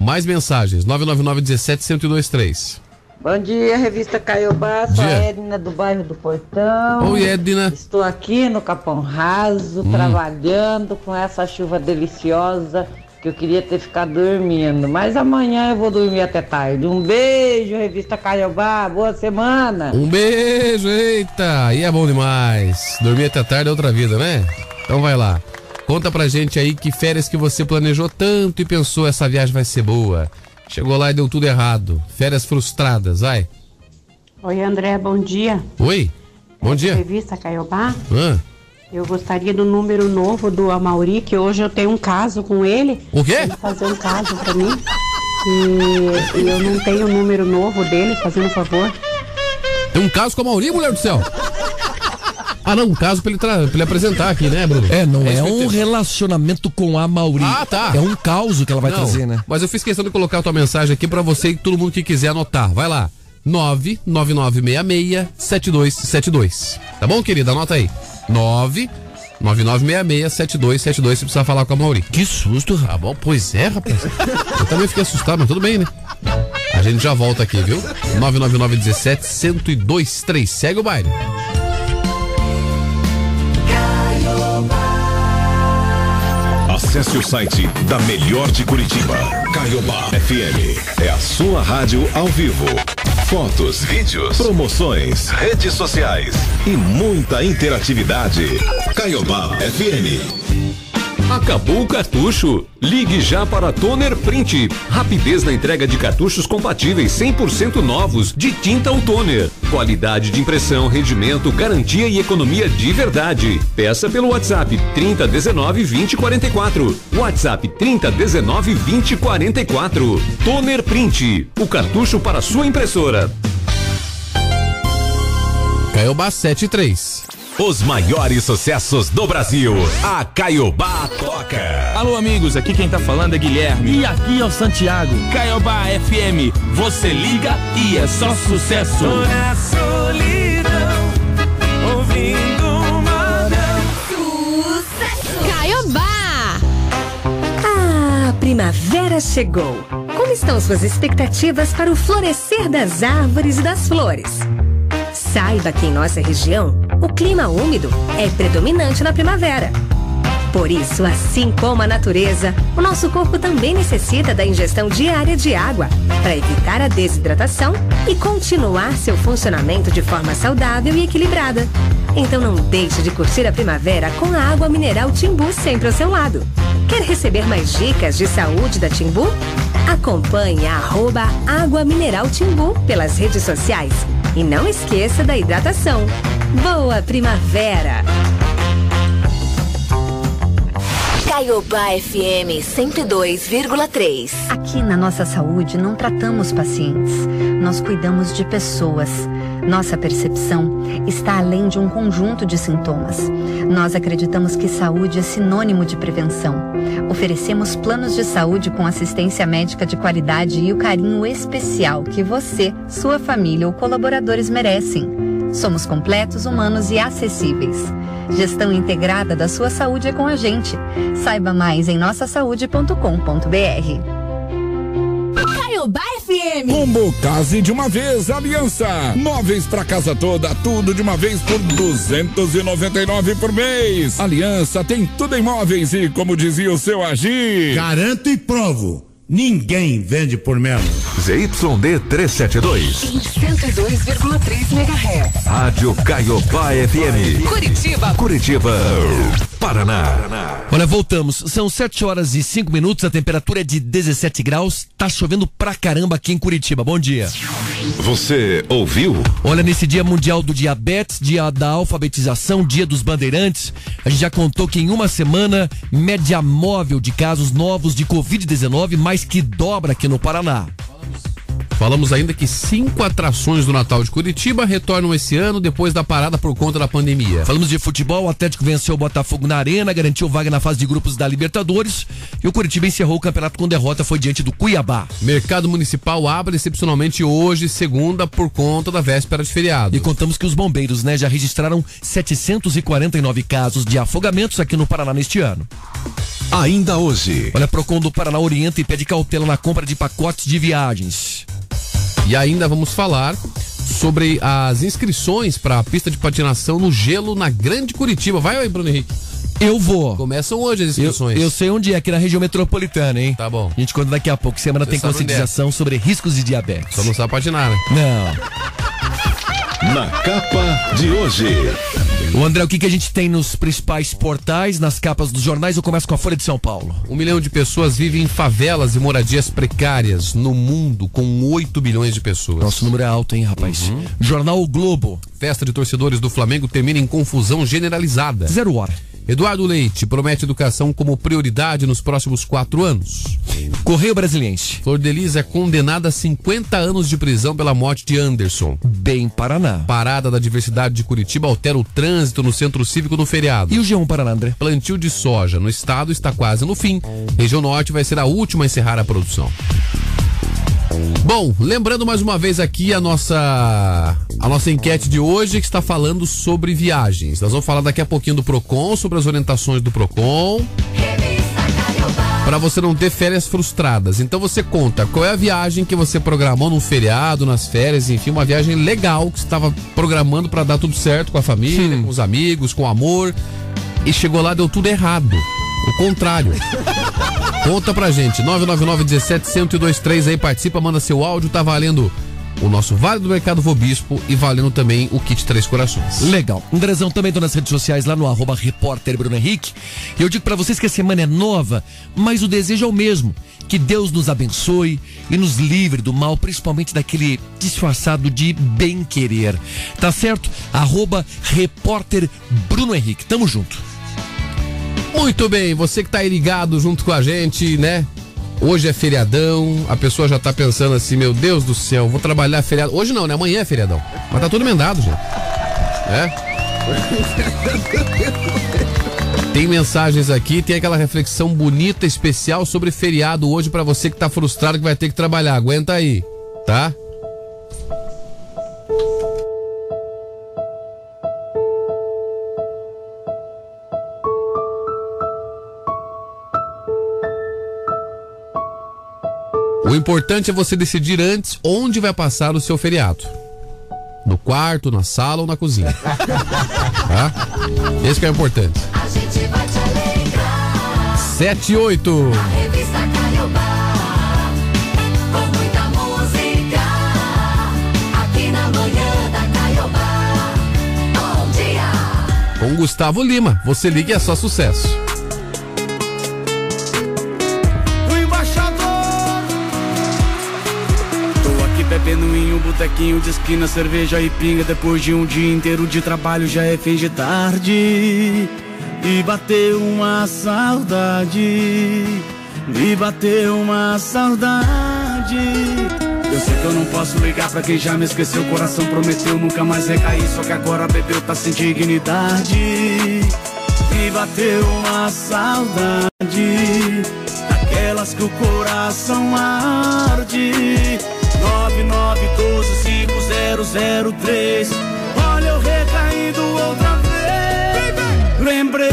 Mais mensagens. 999 17 1023. Bom dia, revista Caiobá, sou a. Edna do bairro do Portão. Oi, Edna. Estou aqui no Capão Raso, Hum. trabalhando com essa chuva deliciosa que eu queria ter ficado dormindo. Mas amanhã eu vou dormir até tarde. Um beijo, revista Caiobá, boa semana. Um beijo, eita! Aí é bom demais. Dormir até tarde é outra vida, né? Então vai lá. Conta pra gente aí que férias que você planejou tanto e pensou essa viagem vai ser boa. Chegou lá e deu tudo errado. Férias frustradas, vai. Oi, André, bom dia. Oi? Bom dia. Revista Caiobá. Hã? Eu gostaria do número novo do Amauri, que hoje eu tenho um caso com ele. O quê? Ele fazer um caso pra mim. E, e eu não tenho o número novo dele, fazendo um favor. Tem um caso com a Mauri, mulher do céu? Ah, não, um caso pra ele, pra ele apresentar aqui, né, Bruno? É, não é, que um relacionamento com a Mauri. Ah, tá. É um caos que ela vai Não, trazer, né? Mas eu fiz questão de colocar a tua mensagem aqui pra você e todo mundo que quiser anotar. Vai lá. 99966-7272. Tá bom, querida? Anota aí. 99966-7272 se precisar falar com a Mauri. Que susto, Tá bom? Pois é, rapaz. Eu também fiquei assustado, mas tudo bem, né? A gente já volta aqui, viu? 999-17-1023. Segue o baile. Acesse o site da Melhor de Curitiba. Caiobá FM. É a sua rádio ao vivo. Fotos, vídeos, promoções, redes sociais e muita interatividade. Caiobá FM. Acabou o cartucho? Ligue já para Toner Print. Rapidez na entrega de cartuchos compatíveis 100% novos de tinta ou toner. Qualidade de impressão, rendimento, garantia e economia de verdade. Peça pelo WhatsApp 3019 2044. WhatsApp 3019 2044. Toner Print. O cartucho para sua impressora. Caiobá 73. Os maiores sucessos do Brasil. A Caiobá toca. Alô, amigos, aqui quem tá falando é Guilherme. E aqui é o Santiago. Caiobá FM, você liga e é só sucesso. Na solidão, ouvindo Caiobá! Ah, a primavera chegou. Como estão suas expectativas para o florescer das árvores e das flores? Saiba que em nossa região, o clima úmido é predominante na primavera. Por isso, assim como a natureza, o nosso corpo também necessita da ingestão diária de água para evitar a desidratação e continuar seu funcionamento de forma saudável e equilibrada. Então não deixe de curtir a primavera com a água mineral Timbu sempre ao seu lado. Quer receber mais dicas de saúde da Timbu? Acompanhe a arroba Água Mineral Timbu pelas redes sociais. E não esqueça da hidratação. Boa primavera! Caiobá FM 102,3. Aqui na nossa saúde não tratamos pacientes, nós cuidamos de pessoas. Nossa percepção está além de um conjunto de sintomas. Nós acreditamos que saúde é sinônimo de prevenção. Oferecemos planos de saúde com assistência médica de qualidade e o carinho especial que você, sua família ou colaboradores merecem. Somos completos, humanos e acessíveis. Gestão integrada da sua saúde é com a gente. Saiba mais em nossasaude.com.br. FM. Combo Case de uma vez, Aliança. Móveis pra casa toda, tudo de uma vez por 299 por mês. Aliança tem tudo em móveis e, como dizia o seu Agir. Garanto e provo. Ninguém vende por menos. ZYD 372. Em 102,3 MHz. Rádio Caiobá FM. Curitiba. Curitiba. Paraná. Olha, voltamos. São 7 horas e 5 minutos, a temperatura é de 17 graus. Tá chovendo pra caramba aqui em Curitiba. Bom dia. Você ouviu? Olha, nesse Dia Mundial do Diabetes, Dia da Alfabetização, Dia dos Bandeirantes, a gente já contou que em uma semana, média móvel de casos novos de Covid-19 mais que dobra aqui no Paraná. Falamos ainda que cinco atrações do Natal de Curitiba retornam esse ano depois da parada por conta da pandemia. Falamos de futebol, o Atlético venceu o Botafogo na Arena, garantiu vaga na fase de grupos da Libertadores e o Curitiba encerrou o campeonato com derrota, foi diante do Cuiabá. Mercado Municipal abre excepcionalmente hoje, segunda, por conta da véspera de feriado. E contamos que os bombeiros, né, já registraram 749 casos de afogamentos aqui no Paraná neste ano. Ainda hoje. Olha, Procon do Paraná orienta e pede cautela na compra de pacotes de viagens. E ainda vamos falar sobre as inscrições para a pista de patinação no gelo na Grande Curitiba. Vai aí, Bruno Henrique. Eu vou. Começam hoje as inscrições. Eu, eu sei onde é, aqui na região metropolitana, hein? Tá bom. A gente conta daqui a pouco. Semana Você tem é. conscientização sobre riscos de diabetes. Só não sabe patinar, né? Não. Na capa de hoje. O André, o que, que a gente tem nos principais portais, nas capas dos jornais? Eu começo com a Folha de São Paulo. Um milhão de pessoas vivem em favelas e moradias precárias no mundo, com 8 milhões de pessoas. Nosso número é alto, hein, rapaz? Jornal O Globo. Festa de torcedores do Flamengo termina em confusão generalizada. Zero hora. Eduardo Leite promete educação como prioridade nos próximos quatro anos. Correio Brasiliense. Flor de Lis é condenada a 50 anos de prisão pela morte de Anderson. Bem Paraná. Parada da diversidade de Curitiba altera o trânsito no centro cívico no feriado. E o G1 Paraná, André? Plantio de soja no estado está quase no fim. Região Norte vai ser a última a encerrar a produção. Bom, lembrando mais uma vez aqui a nossa a nossa enquete de hoje que está falando sobre viagens. Nós vamos falar daqui a pouquinho do Procon, sobre as orientações do Procon. Para você não ter férias frustradas. Então você conta qual é a viagem que você programou no feriado, nas férias, enfim, uma viagem legal que você estava programando para dar tudo certo com a família, com os amigos, com o amor. E chegou lá, deu tudo errado. O contrário. Conta pra gente, 999 17 1023 aí, participa, manda seu áudio, tá valendo o nosso Vale do Mercado Vobispo e valendo também o kit Três Corações. Legal. Andrezão, também tô nas redes sociais, lá no arroba repórter Bruno Henrique. E eu digo pra vocês que a semana é nova, mas o desejo é o mesmo. Que Deus nos abençoe e nos livre do mal, principalmente daquele disfarçado de bem-querer. Tá certo? Arroba repórter Bruno Henrique. Tamo junto. Muito bem, você que tá aí ligado junto com a gente, né? Hoje é feriadão, a pessoa já tá pensando assim, meu Deus do céu, vou trabalhar feriado. Hoje não, né? Amanhã é feriadão. Mas tá tudo emendado, gente. É? Tem mensagens aqui, tem aquela reflexão bonita, especial sobre feriado hoje pra você que tá frustrado que vai ter que trabalhar. Aguenta aí, tá? O importante é você decidir antes onde vai passar o seu feriado. No quarto, na sala ou na cozinha. Tá? Esse que é o importante. 7 e 8. Revista Caiobá, com muita música, aqui na manhã da Caiobá. Com Gustavo Lima. Você liga e é só sucesso. Bebendo em um botequinho de esquina, cerveja e pinga. Depois de um dia inteiro de trabalho, já é fim de tarde. E bateu uma saudade. Me bateu uma saudade. Eu sei que eu não posso ligar pra quem já me esqueceu. O coração prometeu nunca mais recair. Só que agora bebeu, tá sem dignidade. Me bateu uma saudade. Daquelas que o coração arde. 99125003. Olha, recaindo outra vez. Lembrei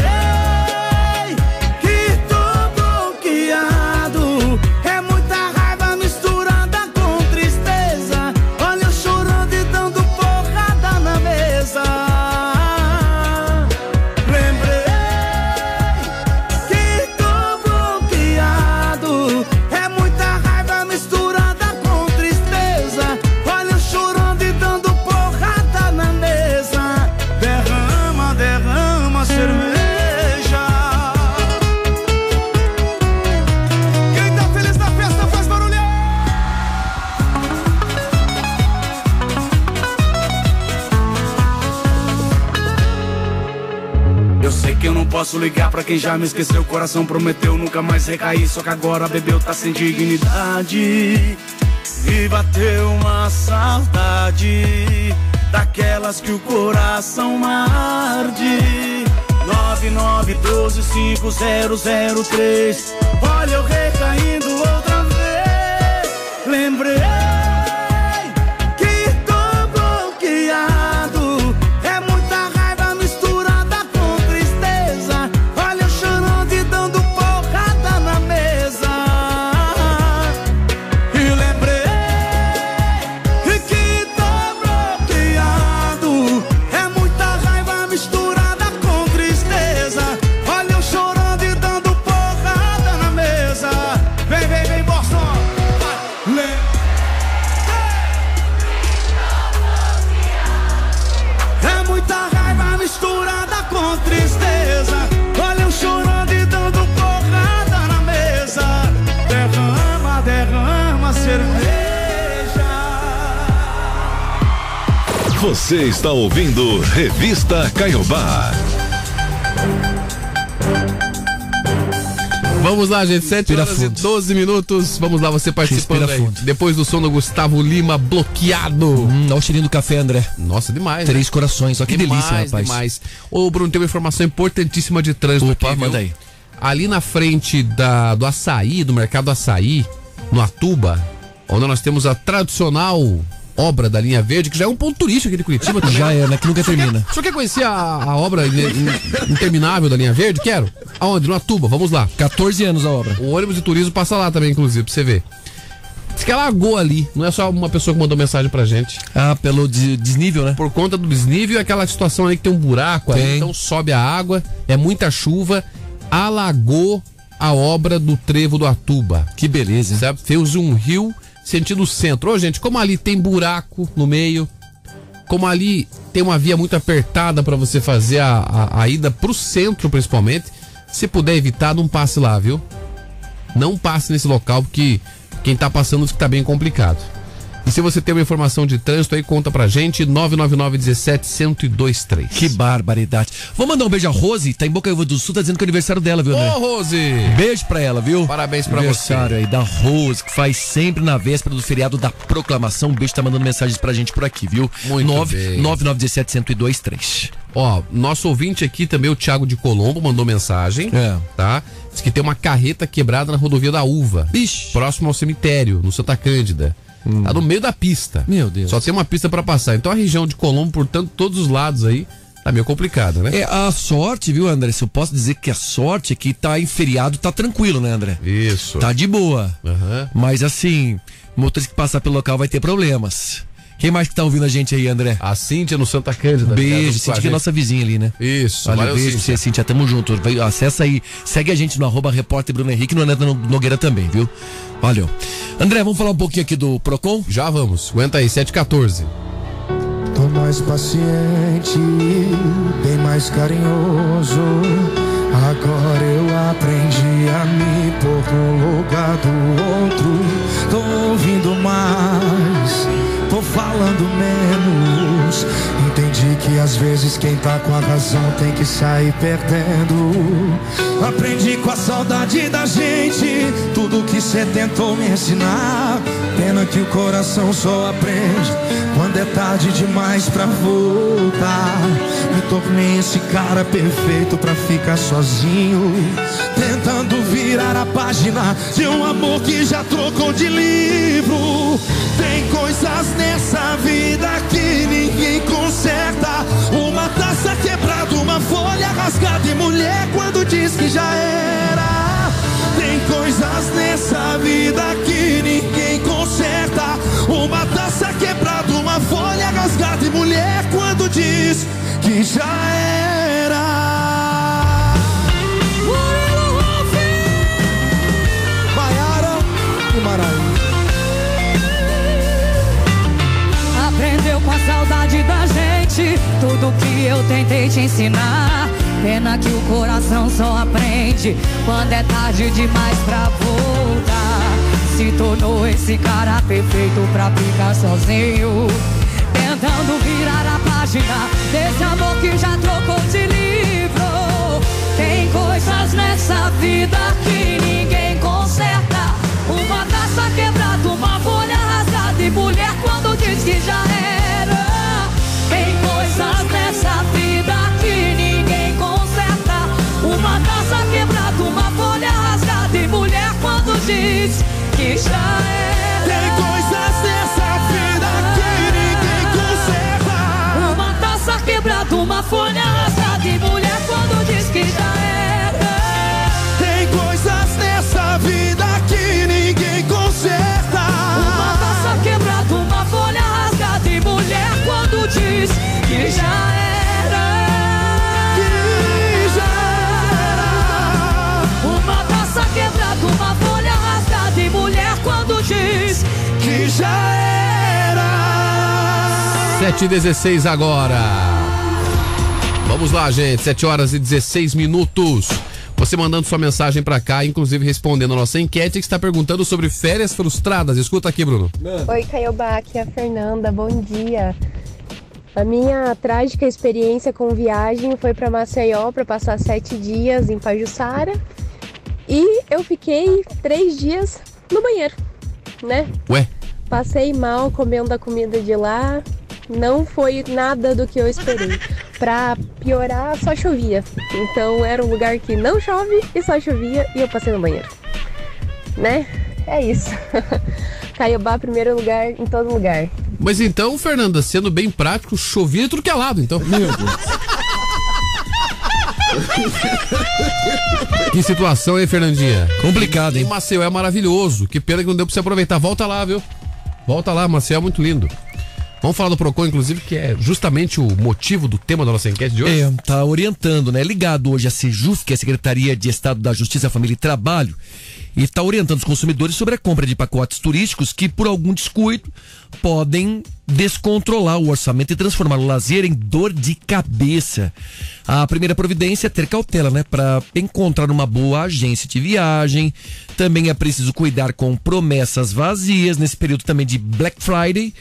posso ligar pra quem já me esqueceu. Coração prometeu nunca mais recair. Só que agora bebeu, tá sem dignidade. E bateu uma saudade daquelas que o coração arde. 99125003. Olha eu recaindo outra vez. Lembrei Você está ouvindo Revista Caiobá. Vamos lá, gente. 7 Respira horas fundo. e 12 minutos. Vamos lá, você participando Respira aí. fundo. Depois do som do Gustavo Lima, bloqueado. Hum, olha o cheirinho do café, André. Nossa, demais. Três né? corações, ó que demais, delícia, rapaz. Demais. Ô, Bruno, tem uma informação importantíssima de trânsito Opa, aqui, viu? manda aí. Ali na frente da, do açaí, do mercado açaí, no Atuba, onde nós temos a tradicional obra da linha verde, que já é um ponto turístico aqui de Curitiba também. Já é, né? Que nunca termina. Senhor quer conhecer a, a obra in- in- interminável da linha verde? Quero. Aonde? No Atuba, vamos lá. 14 anos a obra. O ônibus de turismo passa lá também, inclusive, pra você ver. Diz que alagou ali, não é só uma pessoa que mandou mensagem pra gente. Ah, pelo de- desnível, né? Por conta do desnível e aquela situação ali que tem um buraco ali, Tem. então sobe a água, é muita chuva, alagou a obra do trevo do Atuba. Que beleza? Sabe? Fez um rio sentido centro. Ô, gente, como ali tem buraco no meio, como ali tem uma via muito apertada pra você fazer a, a, a ida pro centro, principalmente, se puder evitar, não passe lá, viu? Não passe nesse local, porque quem tá passando que tá bem complicado. E se você tem uma informação de trânsito aí, conta pra gente, 999 17 1023. Que barbaridade. Vou mandar um beijo a Rose, tá em Boca do Sul, tá dizendo que é aniversário dela, viu, André? Ô, Rose! Beijo pra ela, viu? Parabéns pra Aniversário aí da Rose, que faz sempre na véspera do feriado da proclamação. Um beijo, tá mandando mensagens pra gente por aqui, viu? Muito 9 bem. 9917 1023. Ó, nosso ouvinte aqui também, o Thiago de Colombo, mandou mensagem. É. Tá? Diz que tem uma carreta quebrada na rodovia da Uva. Ixi. Próximo ao cemitério, no Santa Cândida. Tá no meio da pista. Meu Deus. Só tem uma pista pra passar. Então a região de Colombo, portanto, todos os lados aí, tá meio complicada, né? É, a sorte, viu, André? Se eu posso dizer que a sorte é que tá em feriado, tá tranquilo, né, André? Isso. Tá de boa. Aham. Mas assim, motorista que passar pelo local vai ter problemas. Quem mais que tá ouvindo a gente aí, André? A Cíntia no Santa Cândida. Beijo, ligado com a Cintia, que é nossa vizinha ali, né? Isso. Valeu, valeu, beijo pra Cíntia. você, Cintia. Tamo junto. Vai, acessa aí. Segue a gente no arroba repórter Bruno Henrique no Neto Nogueira também, viu? Valeu. André, vamos falar um pouquinho aqui do Procon? Já vamos. Aguenta aí, 714. Tô mais paciente, bem mais carinhoso. Agora eu aprendi a me pôr no lugar do outro. Tô ouvindo mais, tô falando menos. Entendi que às vezes quem tá com a razão tem que sair perdendo. Aprendi com a saudade da gente tudo que cê tentou me ensinar. Pena que o coração só aprende quando é tarde demais pra voltar. Me tornei esse cara perfeito pra ficar sozinho. Virar a página de um amor que já trocou de livro. Tem coisas nessa vida que ninguém conserta. Uma taça quebrada, uma folha rasgada e mulher quando diz que já era. Tem coisas nessa vida que ninguém conserta. Uma taça quebrada, uma folha rasgada e mulher quando diz que já era. Com a saudade da gente tudo que eu tentei te ensinar. Pena que o coração só aprende quando é tarde demais pra voltar. Se tornou esse cara perfeito pra ficar sozinho. Tentando virar a página desse amor que já trocou de livro. Tem coisas nessa vida que ninguém conserta. Uma taça quebrada, uma folha rasgada e mulher quando diz que já era. Quando diz que 7 e 16 agora. Vamos lá, gente. 7 horas e 16 minutos. Você mandando sua mensagem pra cá, inclusive respondendo a nossa enquete que está perguntando sobre férias frustradas. Escuta aqui, Bruno. Oi, Caiobá, aqui é a Fernanda, bom dia. A minha trágica experiência com viagem foi para Maceió para passar sete dias em Pajuçara e eu fiquei três dias no banheiro, né? Ué? Passei mal comendo a comida de lá, não foi nada do que eu esperei. Pra piorar, só chovia. Então era um lugar que não chove e só chovia e eu passei no banheiro. Né? É isso. Caiobá, primeiro lugar em todo lugar. Mas então, Fernanda, sendo bem prático, chovia de tudo que é lado, então. Meu Deus. Que situação, hein, Fernandinha? Complicado, hein? O Maceió é maravilhoso. Que pena que não deu pra você aproveitar. Volta lá, viu? Volta lá, Maceió é muito lindo. Vamos falar do Procon, inclusive, que é justamente o motivo do tema da nossa enquete de hoje. É, tá orientando, né? Ligado hoje à Sejuf, que é a Secretaria de Estado da Justiça, Família e Trabalho, e está orientando os consumidores sobre a compra de pacotes turísticos que, por algum descuido, podem descontrolar o orçamento e transformar o lazer em dor de cabeça. A primeira providência é ter cautela, né? Para encontrar uma boa agência de viagem. Também é preciso cuidar com promessas vazias nesse período também de Black Friday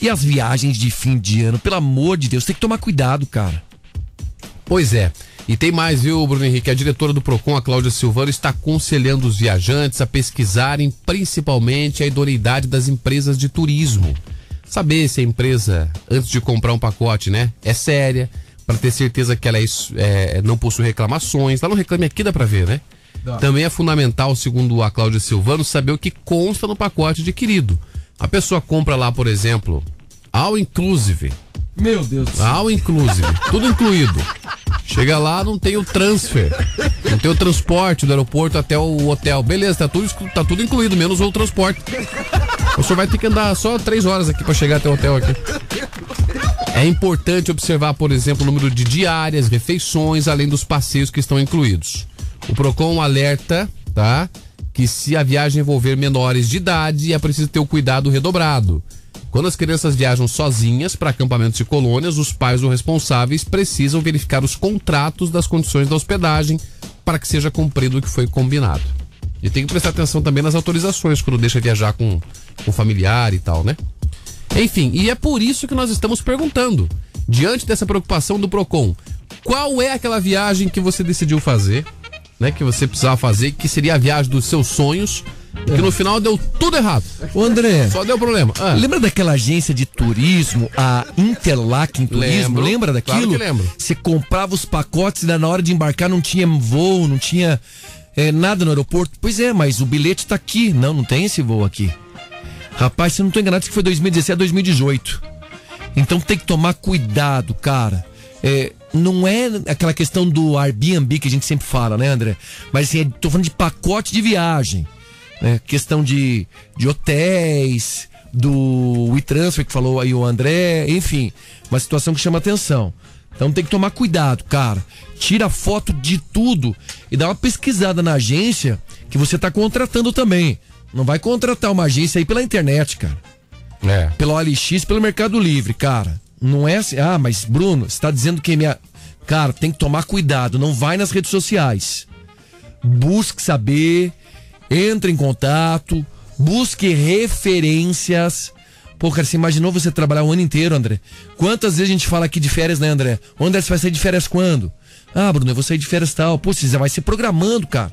e as viagens de fim de ano. Pelo amor de Deus, tem que tomar cuidado, cara. Pois é. E tem mais, viu, Bruno Henrique? A diretora do PROCON, a Cláudia Silvano, está aconselhando os viajantes a pesquisarem principalmente a idoneidade das empresas de turismo. Saber se a empresa, antes de comprar um pacote, né, é séria, para ter certeza que ela é, é, não possui reclamações. Lá no Reclame Aqui dá pra ver, né? Dá. Também é fundamental, segundo a Cláudia Silvano, saber o que consta no pacote adquirido. A pessoa compra lá, por exemplo, all inclusive. Meu Deus do céu. All inclusive, tudo incluído. Chega lá, não tem o transfer, não tem o transporte do aeroporto até o hotel. Beleza, tá tudo, tá tudo incluído, menos o transporte. O senhor vai ter que andar só três horas aqui para chegar até o hotel aqui. É importante observar, por exemplo, o número de diárias, refeições, além dos passeios que estão incluídos. O Procon alerta, tá? Que se a viagem envolver menores de idade, é preciso ter o cuidado redobrado. Quando as crianças viajam sozinhas para acampamentos e colônias, os pais ou responsáveis precisam verificar os contratos das condições da hospedagem para que seja cumprido o que foi combinado. E tem que prestar atenção também nas autorizações quando deixa viajar com, com familiar e tal, né? Enfim, e é por isso que nós estamos perguntando, diante dessa preocupação do Procon, qual é aquela viagem que você decidiu fazer, né? Que você precisava fazer, que seria a viagem dos seus sonhos, que no final deu tudo errado. Ô André. Só deu problema. Ah. Lembra daquela agência de turismo, a Interlaken Turismo? Lembro. Lembra daquilo? Claro lembro. Você comprava os pacotes e na hora de embarcar não tinha voo, não tinha é, nada no aeroporto. Pois é, mas o bilhete tá aqui. Não, não tem esse voo aqui. Rapaz, se não tô enganado, que foi 2017 a 2018. Então tem que tomar cuidado, cara. É, não é aquela questão do Airbnb que a gente sempre fala, né, André? Mas assim, é- tô falando de pacote de viagem. Né? Questão de, de hotéis, do WeTransfer que falou aí o André, enfim, uma situação que chama atenção. Então tem que tomar cuidado, cara. Tira foto de tudo e dá uma pesquisada na agência que você tá contratando também. Não vai contratar uma agência aí pela internet, cara. É. Pelo OLX, pelo Mercado Livre, cara. Não é assim. Ah, mas Bruno, você tá dizendo que minha. Cara, tem que tomar cuidado. Não vai nas redes sociais. Busque saber, entre em contato, busque referências. Pô, cara, você imaginou você trabalhar o ano inteiro, André? Quantas vezes a gente fala aqui de férias, né, André? O André, você vai sair de férias quando? Ah, Bruno, eu vou sair de férias tal. Pô, você já vai se programando, cara.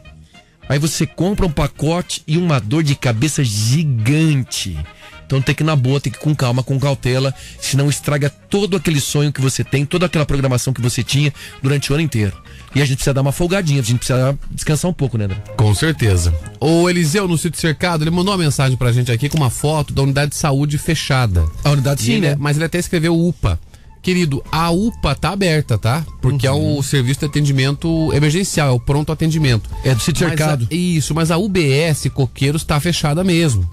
Aí você compra um pacote e uma dor de cabeça gigante. Então tem que ir na boa, tem que ir com calma, com cautela, senão estraga todo aquele sonho que você tem, toda aquela programação que você tinha durante o ano inteiro. E a gente precisa dar uma folgadinha, a gente precisa descansar um pouco, né, André? Com certeza. O Eliseu, no sítio cercado, ele mandou uma mensagem pra gente aqui com uma foto da unidade de saúde fechada. A unidade sim, ele- né? Mas ele até escreveu UPA. Querido, a UPA tá aberta, tá? Porque é o serviço de atendimento emergencial, é o pronto atendimento. É do sítio cercado. a- isso, mas a UBS Coqueiros tá fechada mesmo.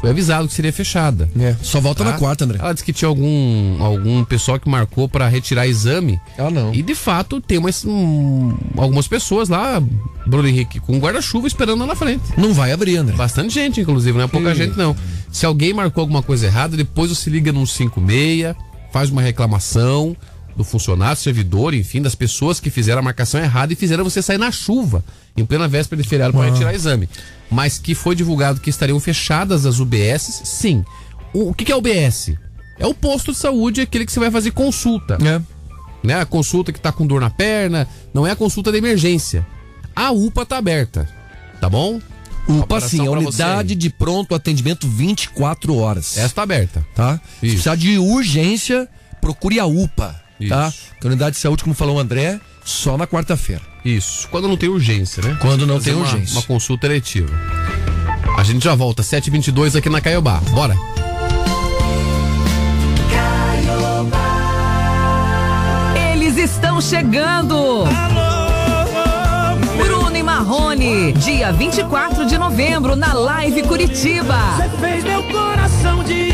Foi avisado que seria fechada. É, só volta Tá? na quarta, André. Ela disse que tinha algum, algum pessoal que marcou pra retirar exame. Ah, não. E de fato tem umas, um, algumas pessoas lá, Bruno Henrique, com guarda-chuva esperando lá na frente. Não vai abrir, André. Bastante gente, inclusive, não é pouca gente não. Se alguém marcou alguma coisa errada, depois você liga no 56, faz uma reclamação do funcionário, servidor, enfim, das pessoas que fizeram a marcação errada e fizeram você sair na chuva, em plena véspera de feriado, para Ah. retirar exame. Mas que foi divulgado que estariam fechadas as UBS, sim. O, o que, que é UBS? É o posto de saúde, aquele que você vai fazer consulta. É. Né? A consulta que tá com dor na perna, não é a consulta de emergência. A UPA tá aberta, tá bom? UPA sim, a pra você unidade de pronto atendimento 24 horas. Essa tá aberta. Tá? Se Isso. precisar de urgência, procure a UPA. Tá? Isso. Que a unidade de saúde, como falou o André, só na quarta-feira. Isso. Quando não tem urgência, né? Quando não Fazer tem uma- urgência. Uma consulta eletiva. A gente já volta, 7h22 aqui na Caiobá. Bora. Eles estão chegando! Bruno e Marrone, dia 24 de novembro, na Live Curitiba. fez meu coração de.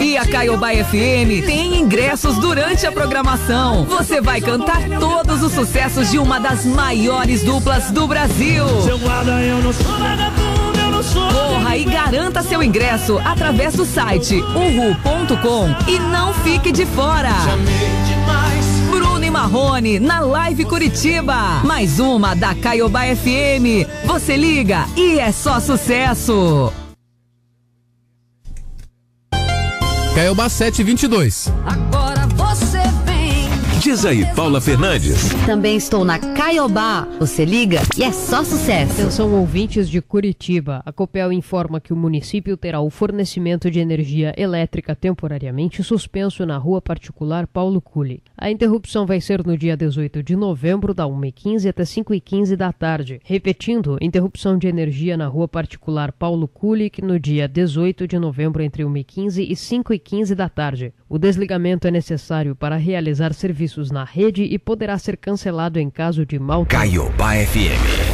E a Caiobá FM tem ingressos durante a programação. Você vai cantar todos os sucessos de uma das maiores duplas do Brasil. Corra e garanta seu ingresso através do site uhu.com e não fique de fora. Bruno e Marrone na Live Curitiba. Mais uma da Caiobá FM. Você liga e é só sucesso. Caiobá 722. Agora. Diz aí, Paula Fernandes. Também estou na Caiobá. Você liga e é só sucesso. Atenção ouvintes de Curitiba. A Copel informa que o município terá o fornecimento de energia elétrica temporariamente suspenso na rua particular Paulo Culle. A interrupção vai ser no dia 18 de novembro, da 1h15 até 5h15 da tarde. Repetindo, interrupção de energia na rua particular Paulo Kulik no dia 18 de novembro entre 1h15 e 5h15 da tarde. O desligamento é necessário para realizar serviços na rede e poderá ser cancelado em caso de mau Caiobá FM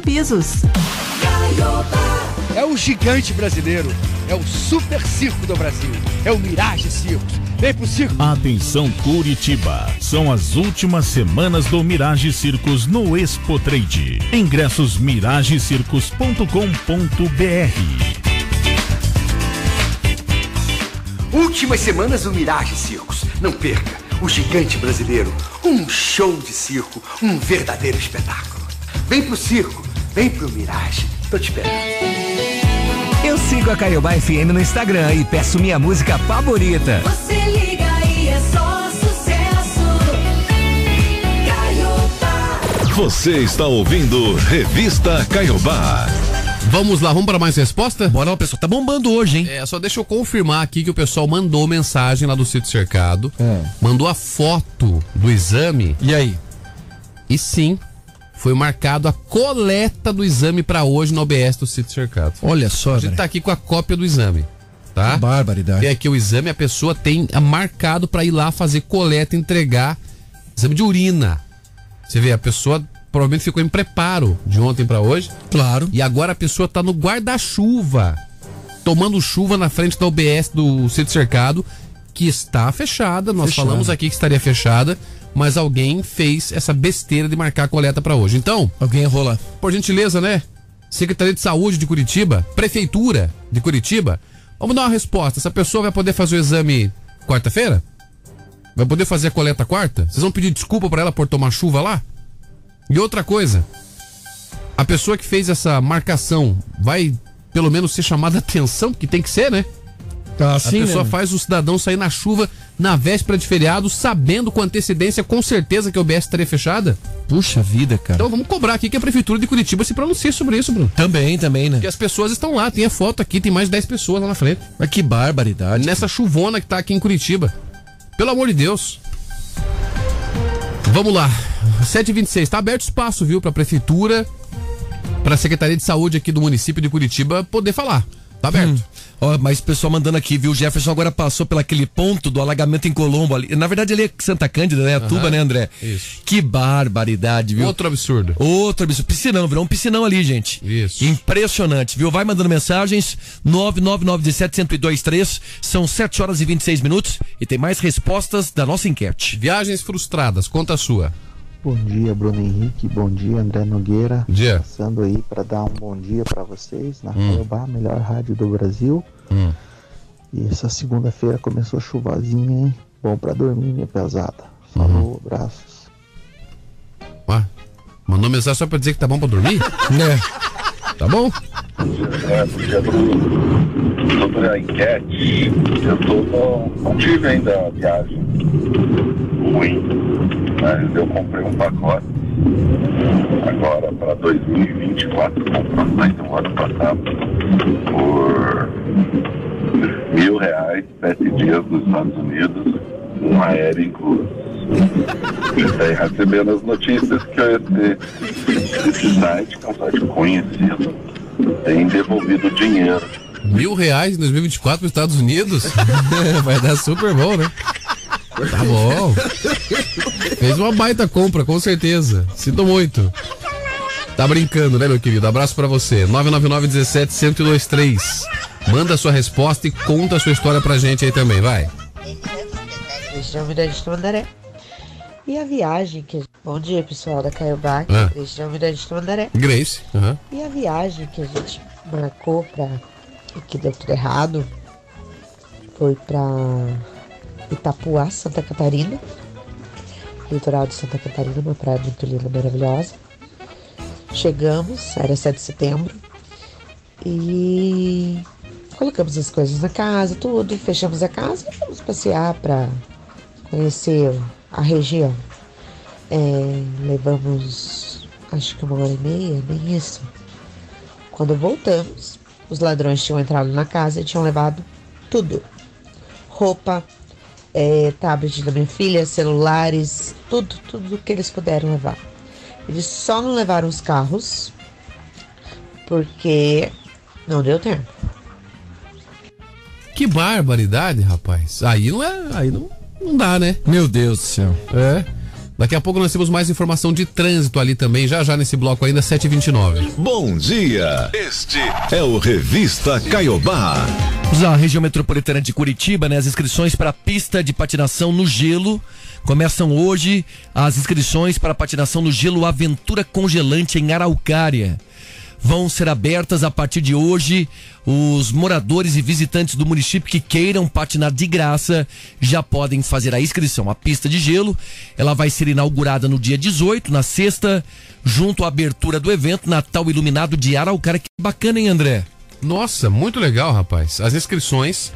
Pisos. É o gigante brasileiro. É o super circo do Brasil. É o Mirage Circos. Vem pro circo. Atenção Curitiba, são as últimas semanas do Mirage Circos no Expo Trade. Ingressos miragecircos.com.br. Últimas semanas do Mirage Circos. Não perca. O gigante brasileiro. Um show de circo. Um verdadeiro espetáculo. Vem pro circo. Vem pro Mirage. Tô te esperando. Eu sigo a Caiobá FM no Instagram e peço minha música favorita. Você liga e é só sucesso. Você está ouvindo Revista Caiobá. Vamos lá, vamos para mais resposta? Bora lá, pessoal. Tá bombando hoje, hein? É, só deixa eu confirmar aqui que o pessoal mandou mensagem lá do sítio cercado. Mandou a foto do exame. E aí? E sim, foi marcado a coleta do exame para hoje no OBS do sítio cercado. Olha só, A gente tá aqui com a cópia do exame. Tá? Que barbaridade. Tem aqui o exame, a pessoa tem marcado para ir lá fazer coleta, entregar exame de urina. Você vê, a pessoa provavelmente ficou em preparo de ontem para hoje. Claro. E agora a pessoa tá no guarda-chuva, tomando chuva na frente da OBS do sítio cercado, que está fechada. Nós Fechada. falamos aqui que estaria fechada, mas alguém fez essa besteira de marcar a coleta para hoje. Então, alguém errou lá. Por gentileza, né? Secretaria de Saúde de Curitiba, Prefeitura de Curitiba, vamos dar uma resposta. Essa pessoa vai poder fazer o exame quarta-feira? Vai poder fazer a coleta quarta? Vocês vão pedir desculpa para ela por tomar chuva lá? E outra coisa, a pessoa que fez essa marcação vai pelo menos ser chamada atenção, porque tem que ser, né? Ah, a sim, pessoa né? faz o cidadão sair na chuva na véspera de feriado, sabendo com antecedência, com certeza que a OBS estaria fechada. Puxa vida, cara. Então vamos cobrar aqui que a Prefeitura de Curitiba se pronuncie sobre isso, Bruno. Também, também, né? Porque as pessoas estão lá, tem a foto aqui, tem mais de 10 pessoas lá na frente. Mas que barbaridade. Nessa chuvona que tá aqui em Curitiba. Pelo amor de Deus. Vamos lá. 7h26, tá aberto espaço, viu, pra Prefeitura, pra Secretaria de Saúde aqui do município de Curitiba poder falar. Tá aberto. Hum. Ó, mas o pessoal mandando aqui, viu? O Jefferson agora passou pelo aquele ponto do alagamento em Colombo ali. Na verdade, ele é Santa Cândida, né? A Aham. tuba, né, André? Isso. Que barbaridade, viu? Outro absurdo. Outro absurdo. Piscinão, virou um piscinão ali, gente. Isso. Impressionante, viu? Vai mandando mensagens. 99917-1023. São 7 horas e 26 minutos. E tem mais respostas da nossa enquete. Viagens frustradas, conta a sua. Bom dia, Bruno Henrique. Bom dia, André Nogueira. Dia. Passando aí para dar um bom dia para vocês na Hum. Caiobá, melhor rádio do Brasil. E essa segunda-feira começou chuvazinha, hein? Bom para dormir, minha pesada. Falou, abraços. Ah, mandou mensagem só pra dizer que tá bom pra dormir? né? Tá bom? Porque sobre a enquete, eu tô no, não tive ainda a viagem ruim, eu comprei um pacote agora para 2024, comprei no ano passado por mil reais, sete dias nos Estados Unidos, um aéreo incluso. Eu tenho recebendo as notícias que esse, esse site, que é um site conhecido, tem devolvido dinheiro. Mil reais em 2024 para os Estados Unidos? Vai dar super bom, né? Tá bom. Fez uma baita compra, com certeza. Sinto muito. Tá brincando, né, meu querido? Abraço pra você. 999 17 1023. Manda sua resposta e conta a sua história pra gente aí também, vai. Região Mirante do Mandaré. E a viagem que. Bom dia, pessoal da Caiobá, Ah. região Mirante do Mandaré. Grace. aham. E a viagem que a gente marcou pra. e que deu tudo errado foi pra Itapuá, Santa Catarina. Litoral de Santa Catarina, uma praia muito linda, maravilhosa. Chegamos, era 7 de setembro. E colocamos as coisas na casa, tudo, fechamos a casa e fomos passear pra conhecer a região. É, levamos acho que uma hora e meia, nem isso. Quando voltamos, os ladrões tinham entrado na casa e tinham levado tudo: roupa, é, tablet da minha filha, celulares, tudo, tudo que eles puderam levar. Eles só não levaram os carros porque não deu tempo. Que barbaridade, rapaz. Aí não é. Aí não, não dá, né? Meu Deus do céu. É. Daqui a pouco nós temos mais informação de trânsito ali também, já já nesse bloco ainda, 7h29. Bom dia. Este é o Revista Caiobá. Lá, região metropolitana de Curitiba, né? As inscrições para a pista de patinação no gelo começam hoje. As inscrições para a patinação no gelo Aventura Congelante em Araucária vão ser abertas a partir de hoje. Os moradores e visitantes do município que queiram patinar de graça já podem fazer a inscrição. A pista de gelo, ela vai ser inaugurada no dia 18, na sexta, junto à abertura do evento Natal Iluminado de Araucária. Que bacana, hein, André? Nossa, muito legal, rapaz. As inscrições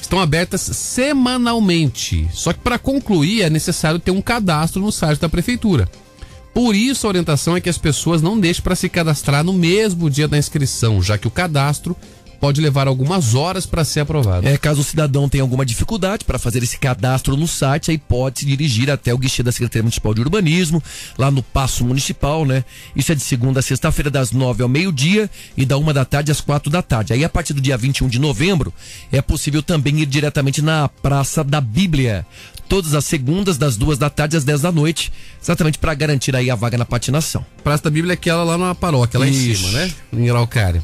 estão abertas semanalmente. Só que para concluir é necessário ter um cadastro no site da prefeitura. Por isso, a orientação é que as pessoas não deixem para se cadastrar no mesmo dia da inscrição, já que o cadastro pode levar algumas horas para ser aprovado. É, caso o cidadão tenha alguma dificuldade para fazer esse cadastro no site, aí pode se dirigir até o guichê da Secretaria Municipal de Urbanismo, lá no Passo Municipal, né? Isso é de segunda a sexta-feira, das nove ao meio-dia e da uma da tarde às quatro da tarde. Aí, a partir do dia 21 de novembro, é possível também ir diretamente na Praça da Bíblia. Todas as segundas, das duas da tarde às 10 da noite, exatamente para garantir aí a vaga na patinação. Praça da Bíblia é aquela lá na paróquia, lá em Isso. cima, né? Em Araucária.